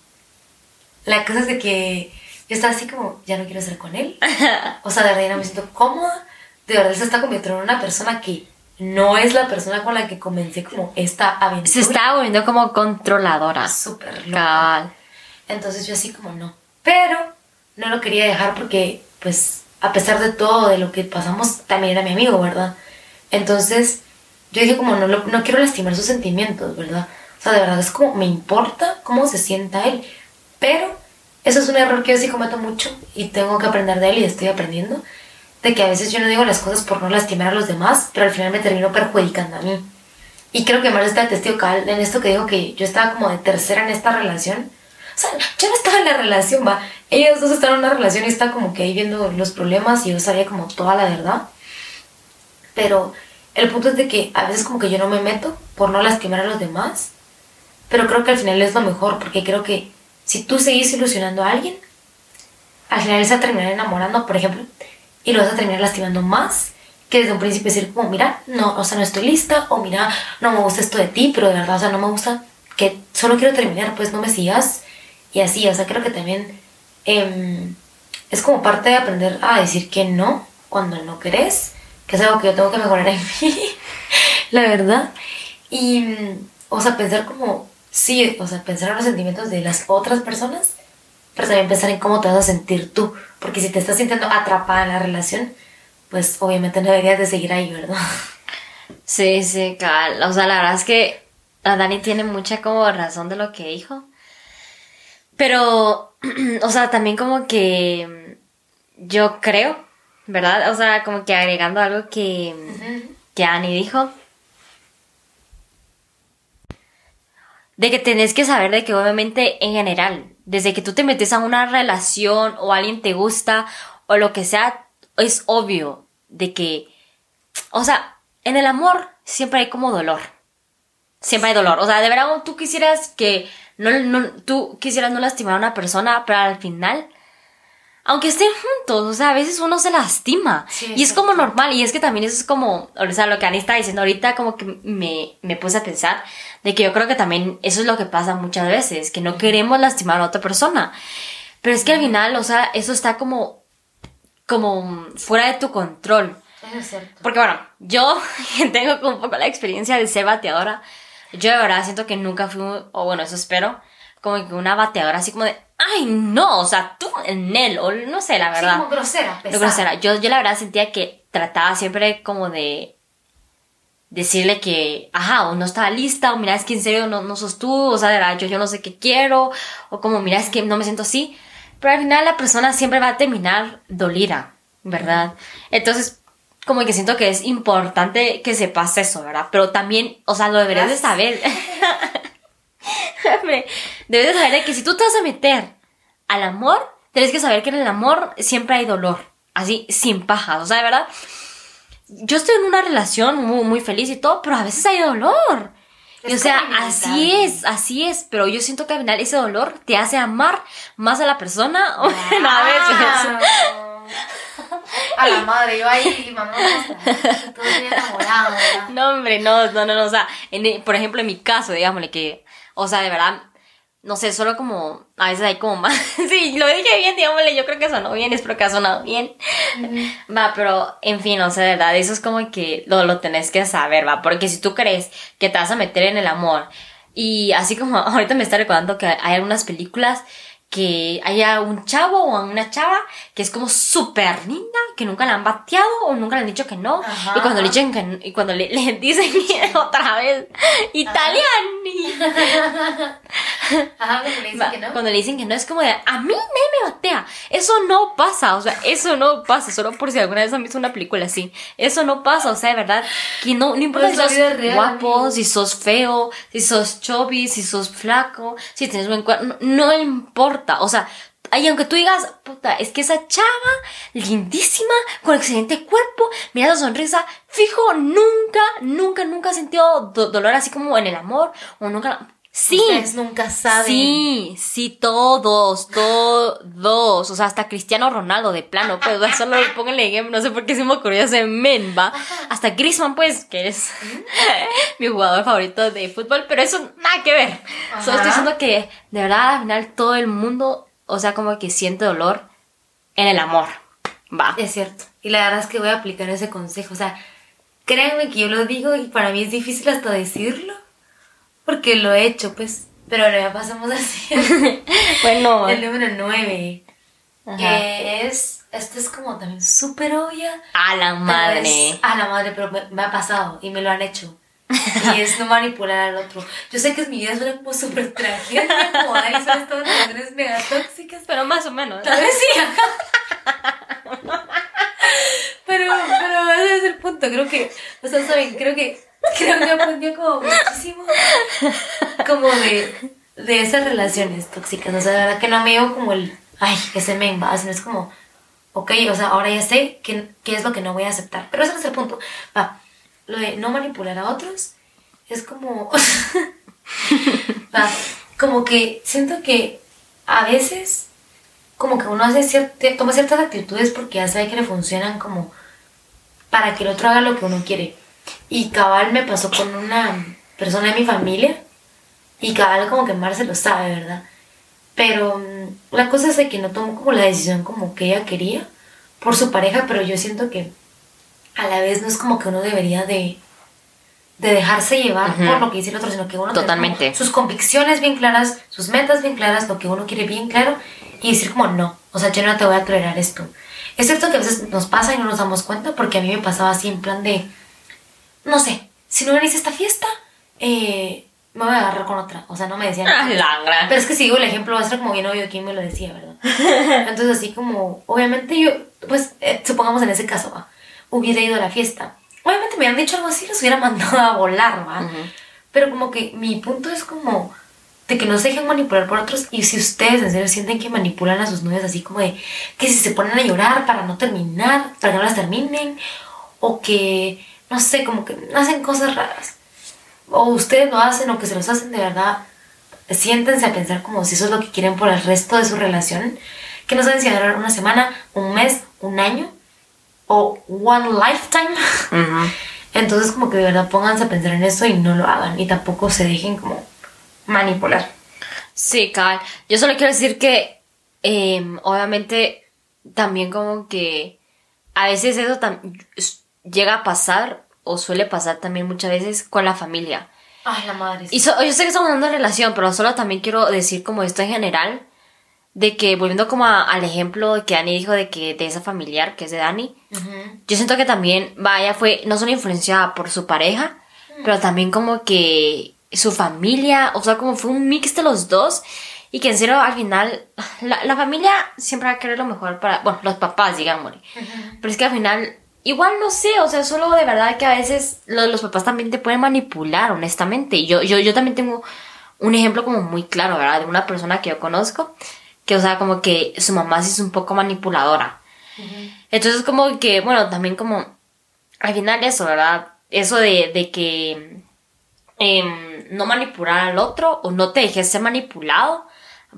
La cosa es de que yo estaba así como, ya no quiero estar con él, o sea, de verdad ya no me siento cómoda, de verdad se está convirtiendo en una persona que no es la persona con la que comencé como esta aventura. Se está volviendo como controladora. súper loca. Entonces yo así como no. Pero no lo quería dejar porque, pues, a pesar de todo, de lo que pasamos, también era mi amigo, ¿verdad? Entonces yo dije como no, lo- no quiero lastimar sus sentimientos, ¿verdad? O sea, de verdad es como me importa cómo se sienta él. Pero eso es un error que yo sí cometo mucho y tengo que aprender de él y estoy aprendiendo. De que a veces yo no digo las cosas por no lastimar a los demás, pero al final me termino perjudicando a mí. Y creo que Mar está de testigo cabal en esto que digo que yo estaba como de tercera en esta relación. O sea, yo no estaba en la relación, va. Ellos dos estaban en una relación y está como que ahí viendo los problemas y yo sabía como toda la verdad. Pero el punto es de que a veces como que yo no me meto por no lastimar a los demás. Pero creo que al final es lo mejor, porque creo que si tú seguís ilusionando a alguien, al final se va a terminar enamorando, por ejemplo, y lo vas a terminar lastimando más que desde un principio decir como, mira, no, o sea, no estoy lista, o mira, no me gusta esto de ti, pero de verdad, o sea, no me gusta que solo quiero terminar, pues no me sigas, y así, o sea, creo que también em, es como parte de aprender a decir que no cuando no querés, que es algo que yo tengo que mejorar en mí, la verdad, y, o sea, pensar como, sí, o sea, pensar en los sentimientos de las otras personas, pero también pensar en cómo te vas a sentir tú, porque si te estás sintiendo atrapada en la relación, pues obviamente no deberías de seguir ahí, ¿verdad? Sí, sí, cabal. O sea, la verdad es que la Dani tiene mucha como razón de lo que dijo. Pero, o sea, también como que yo creo, ¿verdad? O sea, como que agregando algo que, que Ani dijo. De que tenés que saber de que obviamente en general, desde que tú te metes a una relación o alguien te gusta o lo que sea, es obvio de que, o sea, en el amor siempre hay como dolor. Siempre hay dolor. O sea, de verdad tú quisieras que, no, no- tú quisieras no lastimar a una persona, pero al final, aunque estén juntos, o sea, a veces uno se lastima. Sí, y es como normal, y es que también eso es como, o sea, lo que Ani está diciendo ahorita, como que me, me puse a pensar de que yo creo que también eso es lo que pasa muchas veces, que no queremos lastimar a otra persona. Pero es que al final, o sea, eso está como, como fuera de tu control. Eso es cierto. Porque bueno, yo tengo como un poco la experiencia de ser bateadora, yo de verdad siento que nunca fui, o bueno, eso espero, como que una bateadora así como de, ay no, o sea, tú en él, o no sé, la verdad. Sí, como grosera, pesada. grosera. Yo, yo la verdad sentía que trataba siempre como de decirle que, ajá, o no estaba lista, o mira, es que en serio no, no sos tú, o sea, de verdad, yo, yo no sé qué quiero, o como, mira, es que no me siento así. Pero al final la persona siempre va a terminar dolida, ¿verdad? Entonces, como que siento que es importante que sepas eso, ¿verdad? Pero también, o sea, lo deberías de saber. Debes de saber que si tú te vas a meter al amor, tienes que saber que en el amor siempre hay dolor. Así, sin pajas. O sea, de verdad, yo estoy en una relación muy, muy feliz y todo, pero a veces hay dolor. Y, o sea, así es, así es. Pero yo siento que al final ese dolor te hace amar más a la persona. o a veces. A la madre, yo ahí, mamá, todo enamorada. No, hombre, no, no, no, no. O sea, en- por ejemplo, en mi caso, digámosle que, o sea, de verdad, no sé, solo como, a veces hay como más. sí, lo dije bien, digámosle, yo creo que sonó bien, espero que ha sonado bien. Va, pero, en fin, o sea, de verdad, eso es como que lo, lo tenés que saber, va. Porque si tú crees que te vas a meter en el amor, y así como ahorita me está recordando que hay algunas películas que haya un chavo o una chava que es como súper linda, que nunca la han bateado o nunca le han dicho que no. Ajá. Y cuando le dicen que no- y cuando le, le dicen otra vez, italiani. Ajá, cuando le dicen que no. Cuando le dicen que no, es como de, a mí nadie me batea. Eso no pasa, o sea, eso no pasa. Solo por si alguna vez han visto una película así. Eso no pasa, o sea, de verdad, que no, no importa Pues si sos real, guapo, amigo. si sos feo, si sos chubby, si sos flaco, si tienes buen cuerpo, no, no importa. O sea, Ay, aunque tú digas, puta, es que esa chava, lindísima, con excelente cuerpo, mira esa sonrisa, fijo, nunca, nunca, nunca ha sentido do- dolor así como en el amor, o nunca... Sí, Ustedes nunca saben. Sí, sí, todos, todos. O sea, hasta Cristiano Ronaldo de plano, pues, solo pónganle ejemplo, no sé por qué se me ocurrió ese men, va. Hasta Griezmann, pues, que es mi jugador favorito de fútbol, pero eso nada que ver. Solo estoy diciendo que, de verdad, al final todo el mundo, o sea, como que siente dolor en el amor. Va. Es cierto. Y la verdad es que voy a aplicar ese consejo. O sea, créanme que yo lo digo y para mí es difícil hasta decirlo. Porque lo he hecho, pues. Pero ahora ya pasamos así. Bueno, El número 9. Ajá. Que es. Esto es como también súper obvia. a la madre. es- a la madre, pero me, me ha pasado y me lo han hecho. Y es no manipular al otro. Yo sé que es mi vida suena como súper como ahí son estas relaciones mega tóxicas. Pero más o menos. Tal vez sí. Pero, pero ese es el punto. Creo que, o sea, saben, creo que, creo que aprendió como muchísimo, como de, de esas relaciones tóxicas. O sea, de verdad que no me digo como el, ay, ese men va, sino es como, ok, o sea, ahora ya sé qué, qué es lo que no voy a aceptar. Pero ese no es el punto. Va, lo de no manipular a otros es como, va, como que siento que a veces como que uno hace cierta, toma ciertas actitudes porque ya sabe que le funcionan como para que el otro haga lo que uno quiere. Y cabal me pasó con una persona de mi familia y cabal como que Marce lo sabe, ¿verdad? Pero mm, la cosa es de que no tomó como la decisión como que ella quería por su pareja, pero yo siento que a la vez no es como que uno debería de, de dejarse llevar por lo que dice el otro, sino que uno Totalmente. sus convicciones bien claras, sus metas bien claras, lo que uno quiere bien claro y decir como no, o sea, yo no te voy a tolerar esto. Es cierto que a veces nos pasa y no nos damos cuenta porque a mí me pasaba así en plan de, no sé, si no venís a esta fiesta, eh, me voy a agarrar con otra. O sea, no me decían. Ah. Pero es que si digo el ejemplo, va a ser como bien obvio quién me lo decía, ¿verdad? Entonces, así como, obviamente yo, pues, eh, supongamos en ese caso, va, hubiera ido a la fiesta. Obviamente me hubieran dicho algo así, los hubiera mandado a volar, va. Pero como que mi punto es como de que no se dejen manipular por otros y si ustedes en serio sienten que manipulan a sus novias así como de que si se ponen a llorar para no terminar, para que no las terminen o que no sé, como que hacen cosas raras o ustedes lo hacen o que se los hacen de verdad, siéntense a pensar como si eso es lo que quieren por el resto de su relación, que no saben si durar una semana, un mes, un año o one lifetime. Entonces como que de verdad pónganse a pensar en eso y no lo hagan y tampoco se dejen como manipular. Sí, cabal. Yo solo quiero decir que, em, obviamente, también como que a veces eso tam- s- llega a pasar o suele pasar también muchas veces con la familia. Ay, la madre. Y so- yo sé que estamos hablando de relación, pero solo también quiero decir como esto en general, de que volviendo como a- al ejemplo que Dani dijo de que de esa familiar que es de Dani, Ujú. yo siento que también, vaya, fue no solo influenciada por su pareja, pero también como que su familia, o sea, como fue un mix de los dos. Y que en serio, al final, la, la familia siempre va a querer lo mejor para, bueno, los papás, digamos. Pero es que al final, igual no sé, o sea, solo de verdad que a veces lo- los papás también te pueden manipular, honestamente. Yo, yo, yo también tengo un ejemplo como muy claro, ¿verdad? De una persona que yo conozco, que, o sea, como que su mamá sí es un poco manipuladora. Entonces, como que, bueno, también como, al final eso, ¿verdad? Eso de, de que em, no manipular al otro o no te dejes ser manipulado,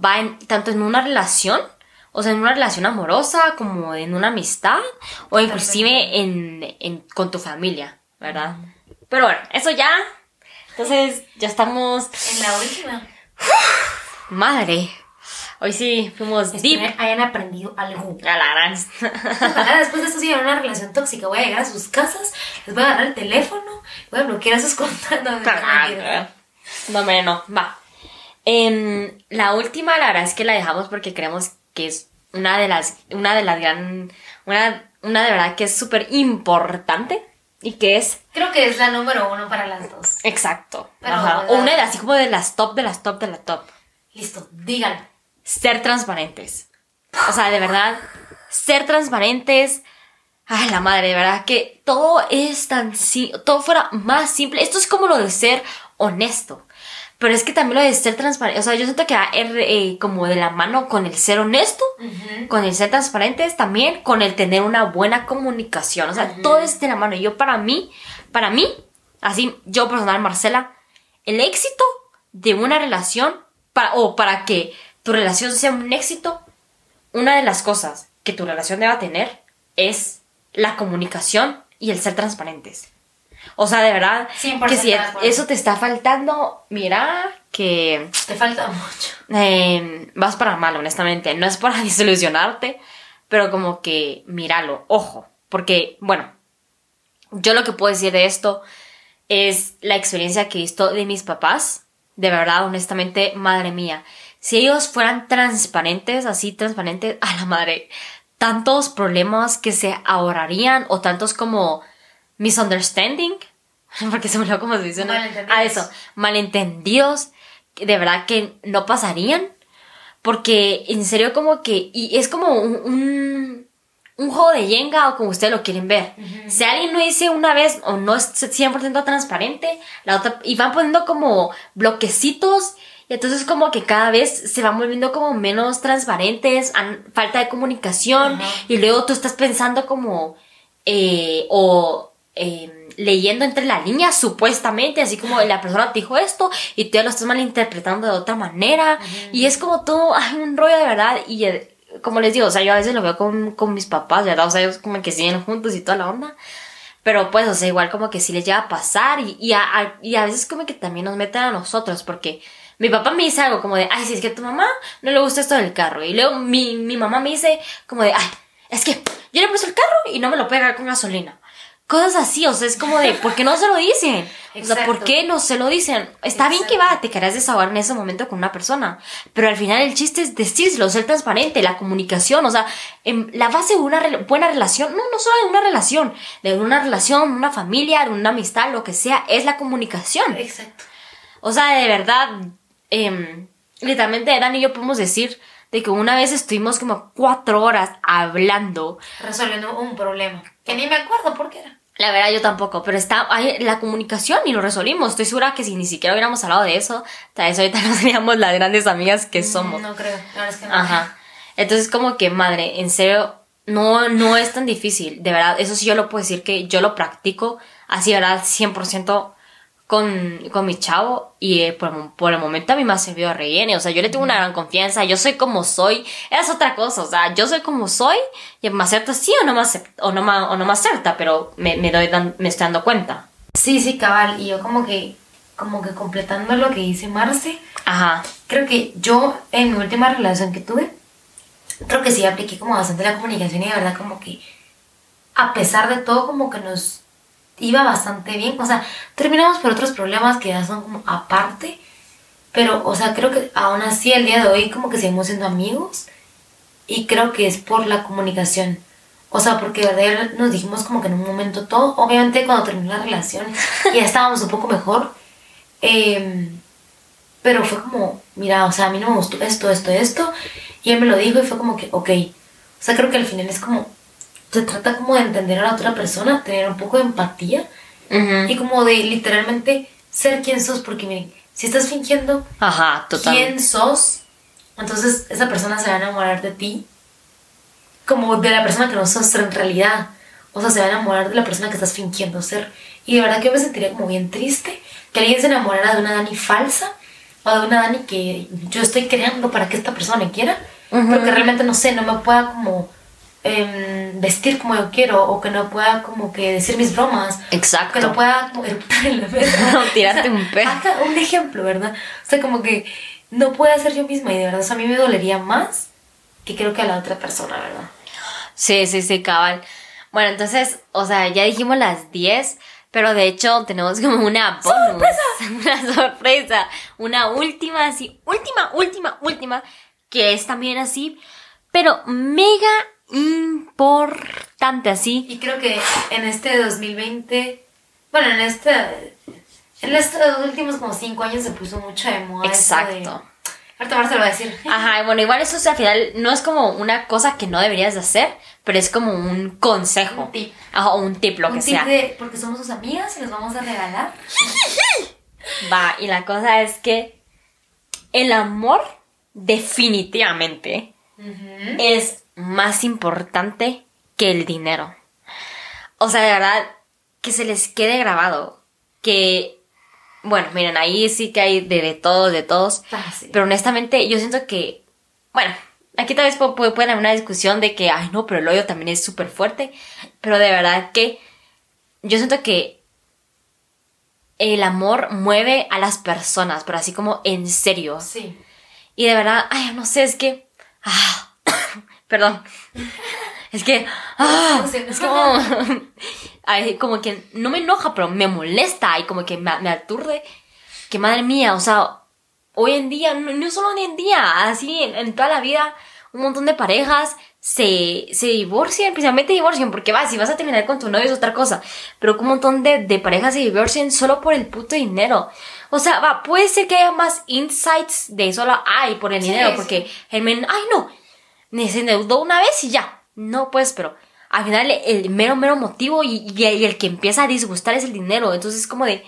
va en, tanto en una relación, o sea, en una relación amorosa, como en una amistad, o inclusive en, en- con tu familia, ¿verdad? Pero bueno, eso ya. Entonces, ya estamos. En la última. Madre. Hoy sí fuimos deep. Espero hayan aprendido algo. A la gran. Después de esto sigan una relación tóxica. Voy a llegar a sus casas, les voy a agarrar el teléfono, voy a bloquear a sus contactos. No, no, no, va. Em, la última, la verdad es que la dejamos porque creemos que es una de las, una de las gran, una, una de verdad que es súper importante y que es Creo que es la número uno para las dos. exacto. Pero, Ajá. o O sea- una de las, así como de las top, de las top, de la top. Listo, dígalo. Ser transparentes. O sea, de verdad, ser transparentes. Ay, la madre, de verdad que todo es tan si todo fuera más simple. Esto es como lo de ser honesto. Pero es que también lo de ser transparente, o sea, yo siento que va eh, como de la mano con el ser honesto, con el ser transparentes, también con el tener una buena comunicación. O sea, todo es de la mano. Y yo para mí, para mí, así, yo personal, Marcela, el éxito de una relación, para, o para que tu relación sea un éxito, una de las cosas que tu relación deba tener es la comunicación y el ser transparentes. O sea, de verdad, que si eso te está faltando, mira que... Te falta mucho. Eh, vas para mal, honestamente. No es para desilusionarte, pero como que míralo, ojo. Porque, bueno, yo lo que puedo decir de esto es la experiencia que he visto de mis papás. De verdad, honestamente, madre mía. Si ellos fueran transparentes, así transparentes, a la madre, tantos problemas que se ahorrarían o tantos como misunderstanding, porque se me olvidó cómo se dice, ¿no? Ah, eso, malentendidos, de verdad que no pasarían, porque en serio como que, y es como un, un, juego de yenga o como ustedes lo quieren ver. Si alguien no dice una vez o no es 100% transparente, la otra, y van poniendo como bloquecitos, y entonces como que cada vez se van volviendo como menos transparentes, falta de comunicación, y luego tú estás pensando como, eh, o Em, leyendo entre las líneas, supuestamente, así como la persona te dijo esto y tú ya lo estás malinterpretando de otra manera. Y es como todo, hay un rollo de verdad. Y eh, como les digo, o sea, yo a veces lo veo con, con mis papás, ¿verdad? O sea, ellos como que siguen juntos y toda la onda. Pero pues, o sea, igual como que sí les llega a pasar y, y, a, y a veces como que también nos meten a nosotros porque mi papá me dice algo como de, ay, si es que a tu mamá no le gusta esto del carro. Y luego mi, mi mamá me dice como de, ay, es que yo le puse el carro y no me lo pega con gasolina. Cosas así, o sea, es como de, ¿por qué no se lo dicen? O sea, ¿por qué no se lo dicen? Está bien que va, te querás desahogar en ese momento con una persona, pero al final el chiste es decírselo, ser transparente, la comunicación, o sea, en la base de una buena relación, no, no solo de una relación, de una relación, una familia, de una amistad, lo que sea, es la comunicación. Exacto. O sea, de verdad, eh, literalmente Dani y yo podemos decir de que una vez estuvimos como cuatro horas hablando. Resolviendo un problema. Que ni me acuerdo por qué era. La verdad yo tampoco, pero está ahí la comunicación y lo resolvimos. Estoy segura que si ni siquiera hubiéramos hablado de eso, tal vez ahorita no seríamos las grandes amigas que mm, somos. No creo, la verdad es que no. Ajá. Entonces como que, madre, en serio, no, no es tan difícil. De verdad, eso sí yo lo puedo decir que yo lo practico así, ¿verdad? 100% con, con mi chavo y eh, por, por, el momento a mí me ha servido a rellene. O sea, yo le tengo una gran confianza, yo soy como soy. Es otra cosa, o sea, yo soy como soy y me acepta sí o no me acepta, o no me, o no me acepta, pero me, me, doy, me estoy dando cuenta. Sí, sí, cabal. Y yo como que, como que completando lo que dice Marce. Ajá. Creo que yo en mi última relación que tuve, creo que sí apliqué como bastante la comunicación y de verdad como que a pesar de todo como que nos iba bastante bien. O sea, terminamos por otros problemas que ya son como aparte. Pero, o sea, creo que aún así el día de hoy como que seguimos siendo amigos. Y creo que es por la comunicación. O sea, porque de nos dijimos como que en un momento todo. Obviamente cuando terminó la relación ya estábamos un poco mejor. Em, pero fue como, mira, o sea, a mí no me gustó esto, esto, esto. Y él me lo dijo y fue como que, ok. O sea, creo que al final es como se trata como de entender a la otra persona, tener un poco de empatía y como de literalmente ser quien sos, porque miren, si estás fingiendo Ajá, quién sos, entonces esa persona se va a enamorar de ti como de la persona que no sos en realidad. O sea, se va a enamorar de la persona que estás fingiendo ser. Y de verdad que yo me sentiría como bien triste que alguien se enamorara de una Dani falsa o de una Dani que yo estoy creando para que esta persona me quiera, pero que realmente no sé, no me pueda como Em, vestir como yo quiero o que no pueda como que decir mis bromas. Exacto. Que no pueda como eruptar en la mesa. tirarte un pedo. Un ejemplo, ¿verdad? O sea, como que no pueda ser yo misma y de verdad, a mí me dolería más que creo que a la otra persona, ¿verdad? Sí, sí, sí, cabal. Bueno, entonces, o sea, ya dijimos las 10, pero de hecho tenemos como una bonus. ¡Sorpresa! Una sorpresa. Una última, así, última, última, última, que es también así, pero mega importante así. Y creo que en este 2020, bueno, en este, en estos últimos como cinco años se puso mucho de moda. Exacto. Ahorita Marta lo va a decir. Ajá, bueno, igual eso o sea, al final no es como una cosa que no deberías de hacer, pero es como un consejo. Un tip. Ajá, un tip, lo Un que tip sea. de, porque somos sus amigas y los vamos a regalar. Va, y la cosa es que el amor definitivamente es más importante que el dinero. O sea, de verdad, que se les quede grabado que, bueno, miren, ahí sí que hay de, de todos, de todos. Ah, sí. Pero honestamente, yo siento que, bueno, aquí tal vez pu- pu- puede haber una discusión de que, ay, no, pero el odio también es súper fuerte. Pero de verdad que yo siento que el amor mueve a las personas, pero así como en serio. Sí. Y de verdad, ay, no sé, es que. ah, perdón. Es que. ah, es como. ay, como que no me enoja, pero me molesta y como que me, me aturde. Que madre mía, o sea, hoy en día, no, no solo hoy en día, así en, en toda la vida, un montón de parejas se, se divorcian, principalmente divorcian, porque va, si vas a terminar con tu novio es otra cosa, pero que un montón de, de parejas se divorcian solo por el puto dinero. O sea, va, puede ser que haya más insights de solo, ay, por el Sí, dinero, porque el men, ay, no, se endeudó una vez y ya. No, pues, pero al final el mero, mero motivo y, y- y el que empieza a disgustar es el dinero. Entonces es como de,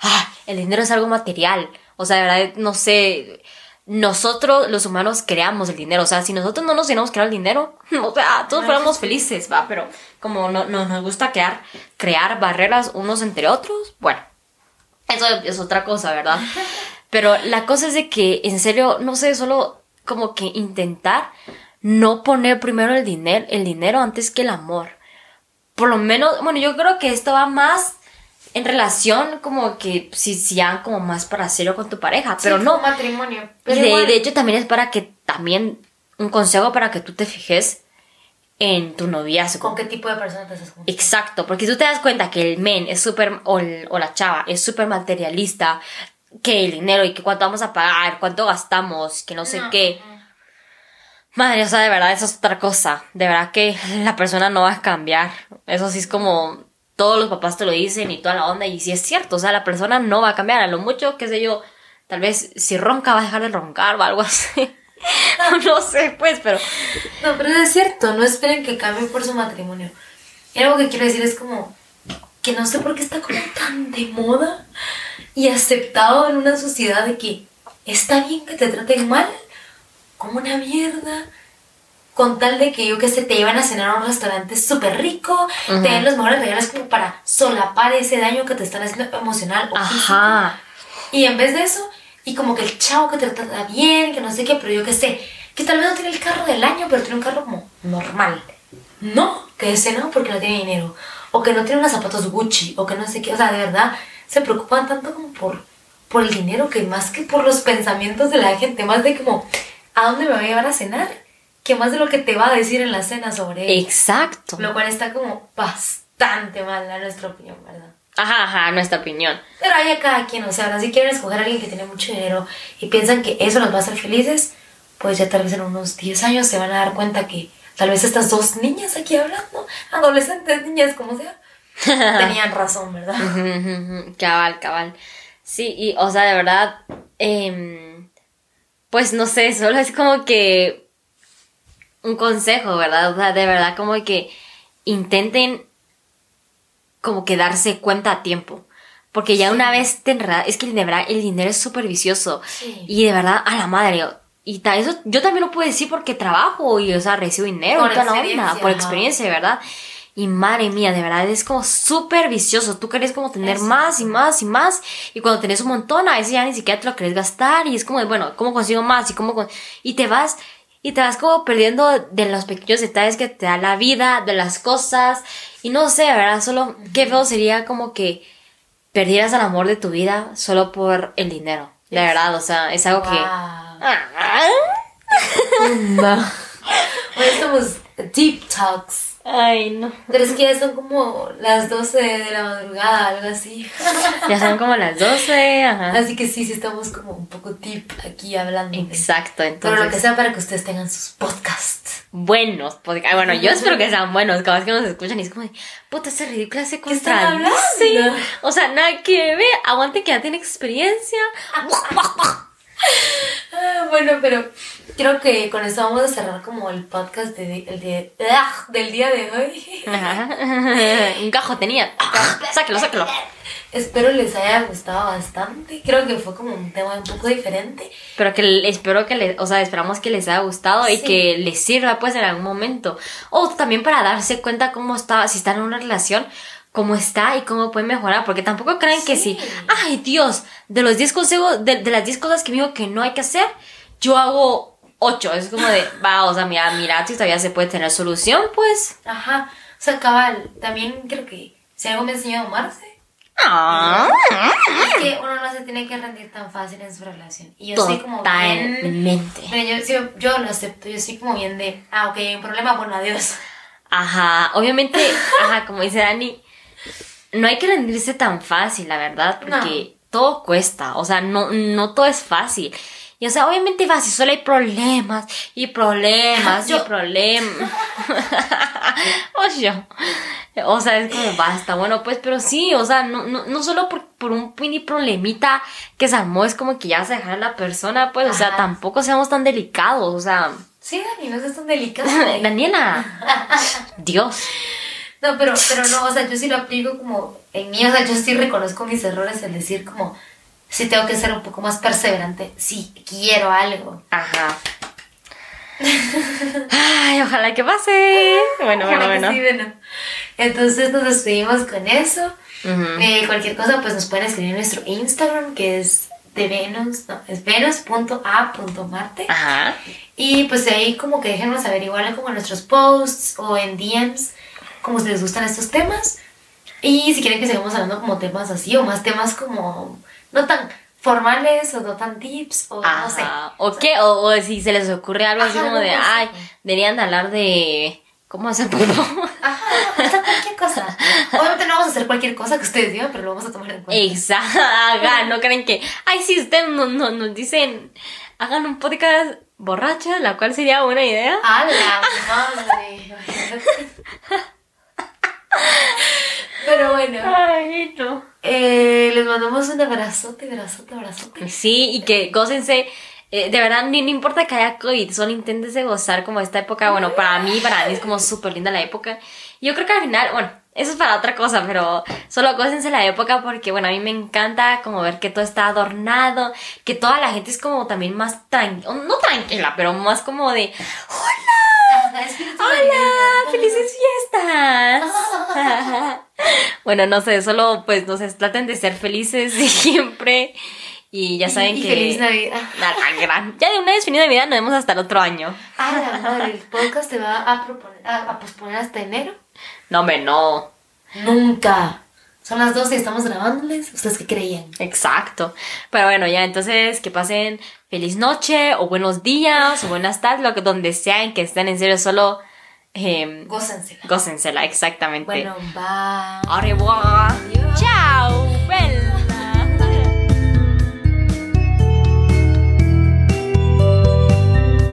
ah, el dinero es algo material. O sea, de verdad, no sé, nosotros los humanos creamos el dinero. O sea, si nosotros no nos hubiéramos creado el dinero, o sea, todos fuéramos felices, va, pero como no, no nos gusta crear, crear barreras unos entre otros, bueno, eso es otra cosa, ¿verdad? Pero la cosa es de que, en serio, no sé, solo como que intentar no poner primero el dinero, el dinero antes que el amor. Por lo menos, bueno, yo creo que esto va más en relación como que si, si ya como más para serio con tu pareja, pero Sí, no. matrimonio. Pero de, igual- de hecho también es para que también un consejo para que tú te fijes en tu noviazgo. ¿Con qué tipo de persona te estás juntando? Exacto, porque tú te das cuenta que el men es súper, o, o la chava es súper materialista, que el dinero y que cuánto vamos a pagar, cuánto gastamos, que no sé No, qué. Madre, o sea, de verdad, eso es otra cosa. De verdad que la persona no va a cambiar. Eso sí es como todos los papás te lo dicen y toda la onda. Y sí es cierto, o sea, la persona no va a cambiar. A lo mucho, qué sé yo, tal vez si ronca va a dejar de roncar o algo así. no sé, pues, pero... No, pero es cierto, no esperen que cambie por su matrimonio. Y algo que quiero decir es como que no sé por qué está como tan de moda y aceptado en una sociedad de que está bien que te traten mal, como una mierda, con tal de que yo que sé, te llevan a cenar a un restaurante súper rico, te den los mejores regalos como para solapar ese daño que te están haciendo emocional o físico. Ajá. Y en vez de eso, y como que el chavo que te trata bien, que no sé qué, pero yo qué sé, que tal vez no tiene el carro del año, pero tiene un carro como normal. No, que ese no, porque no tiene dinero. O que no tiene unos zapatos Gucci, o que no sé qué. O sea, de verdad, se preocupan tanto como por, por el dinero, que más que por los pensamientos de la gente, más de como, ¿a dónde me va a llevar a cenar? Que más de lo que te va a decir en la cena sobre él. Exacto. Lo cual está como bastante mal, a nuestra opinión, ¿verdad? Ajá, ajá, nuestra opinión. Pero hay a cada quien, o sea, ahora si quieren escoger a alguien que tiene mucho dinero y piensan que eso los va a hacer felices, pues ya tal vez en unos 10 años se van a dar cuenta que tal vez estas dos niñas aquí hablando, adolescentes, niñas, como sea, tenían razón, ¿verdad? Cabal, cabal. Sí, y, o sea, de verdad, em, pues no sé, solo es como que un consejo, ¿verdad? O sea, de verdad, como que intenten como que darse cuenta a tiempo. Porque ya una vez te enredas, es que de verdad el dinero es súper vicioso. Sí. Y de verdad, a la madre. Y ta- eso yo también lo puedo decir porque trabajo y, o sea, recibo dinero Por y toda la onda, experiencia, por experiencia, ¿verdad? Y madre mía, de verdad, es como súper vicioso. Tú querés como tener Eso. más y más y más. Y cuando tenés un montón, a veces ya ni siquiera te lo querés gastar. Y es como, bueno, ¿cómo consigo más? Y cómo con- Y te vas, y te vas como perdiendo de los pequeños detalles que te da la vida, de las cosas. Y no sé, ¿verdad? Solo, qué feo sería como que perdieras el amor de tu vida solo por el dinero. De verdad, o sea, es algo que... Wow. No. Hoy estamos deep talks. Ay, no. Pero es que ya son como las 12 de la madrugada, algo así. Ya son como las 12, ajá. Así que sí, sí estamos como un poco deep aquí hablando. Exacto, Pero entonces... lo que sea para que ustedes tengan sus podcasts. buenos podcast. Bueno, yo espero que sean buenos, cada vez que nos escuchan y es como, de, puta, ese ridículo se ¿Qué están contradice. O sea, nada que ver, aguante que ya tiene experiencia. Ah, bueno, pero creo que con eso vamos a cerrar como el podcast de, el de- ¡Ah! del día de hoy. Ajá. Un cajo tenía. Sáquelo, sáquelo. Espero les haya gustado bastante. Creo que fue como un tema un poco diferente. Pero que espero que les, o sea, esperamos que les haya gustado y que les sirva pues en algún momento. O también para darse cuenta cómo está, si están en una relación, cómo está y cómo pueden mejorar. Porque tampoco creen que Sí. si, ay Dios, de los 10 consejos, de, de las 10 cosas que me dijo que no hay que hacer, yo hago 8. Es como de, va, o sea, mira, mira, si todavía se puede tener solución, pues. Ajá. O sea, cabal, también creo que si algo me enseñó a amarse, Ah, es que uno no se tiene que rendir tan fácil en su relación. Y yo soy como bien... Yo, sí- yo lo acepto, yo soy como bien de, ah, ok, hay un problema, bueno, adiós. Ajá, obviamente, ajá, como dice Dani, no hay que rendirse tan fácil, la verdad, porque todo cuesta, o sea, no, no todo es fácil. Y o sea, obviamente va, si solo hay problemas y problemas y problemas. o yo. O sea, es como basta, bueno, pues, pero sí, o sea, no, no, no solo por, por un mini problemita que se armó, es como que ya se dejar a la persona, pues, o sea, tampoco seamos tan delicados, o sea, Sí, Dani, no seas tan delicado. Daniela, Dios. No, pero, pero no, o sea, yo sí lo aplico como en mí, o sea, yo sí reconozco mis errores, el decir como, sí tengo que ser un poco más perseverante, sí quiero algo. Ajá. Ay, ojalá que pase. Bueno, bueno, Ojalá que bueno. sí, bueno. Entonces nos despedimos con eso. Eh, cualquier cosa, pues nos pueden escribir en nuestro Instagram, que es de Venus, no, es venus.a.marte. Ajá. Y pues ahí como que déjenos saber igual como en nuestros posts o en DMs, como si les gustan estos temas. Y si quieren que sigamos hablando como temas así o más temas como no tan formales o no tan tips o no sé. ¿O qué? O, o si se les ocurre algo así como de, así. ay, deberían de hablar de cómo hacer popó. Ajá, o sea, cualquier cosa. Obviamente no vamos a hacer cualquier cosa que ustedes digan, pero lo vamos a tomar en cuenta. Exacto. Hagan, no creen que, ay, si ustedes no, no- nos dicen, hagan un podcast borracha, la cual sería buena idea. ¡A la madre! Pero bueno, Ay, no. eh, les mandamos un abrazote, abrazote, abrazote. Sí, y que gócense. eh, de verdad, ni- no importa que haya COVID, solo inténtense gozar como esta época. Bueno, para mí, para mí es como súper linda la época. Yo creo que al final, bueno, eso es para otra cosa, pero solo gócense la época porque, bueno, a mí me encanta como ver que todo está adornado, que toda la gente es como también más tranquila, no tranquila, pero más como de, espíritu ¡Hola! ¡Felices fiestas! bueno, no sé, solo pues, no sé, traten de ser felices siempre. Y ya saben y, que... Feliz Navidad. Nada, gran. Ya de una vez feliz Navidad, nos vemos hasta el otro año. Ah, la madre, el podcast te va a, proponer, a, a posponer hasta enero. No, hombre, no. Nunca. Son las 12 y estamos grabándoles. ¿Ustedes qué creían? Exacto. Pero bueno, ya entonces que pasen feliz noche o buenos días o buenas tardes, lo que donde sean que estén en serio, solo eh, Gócensela. gócensela, exactamente. Bueno, bye. Au revoir. Adiós. Chao.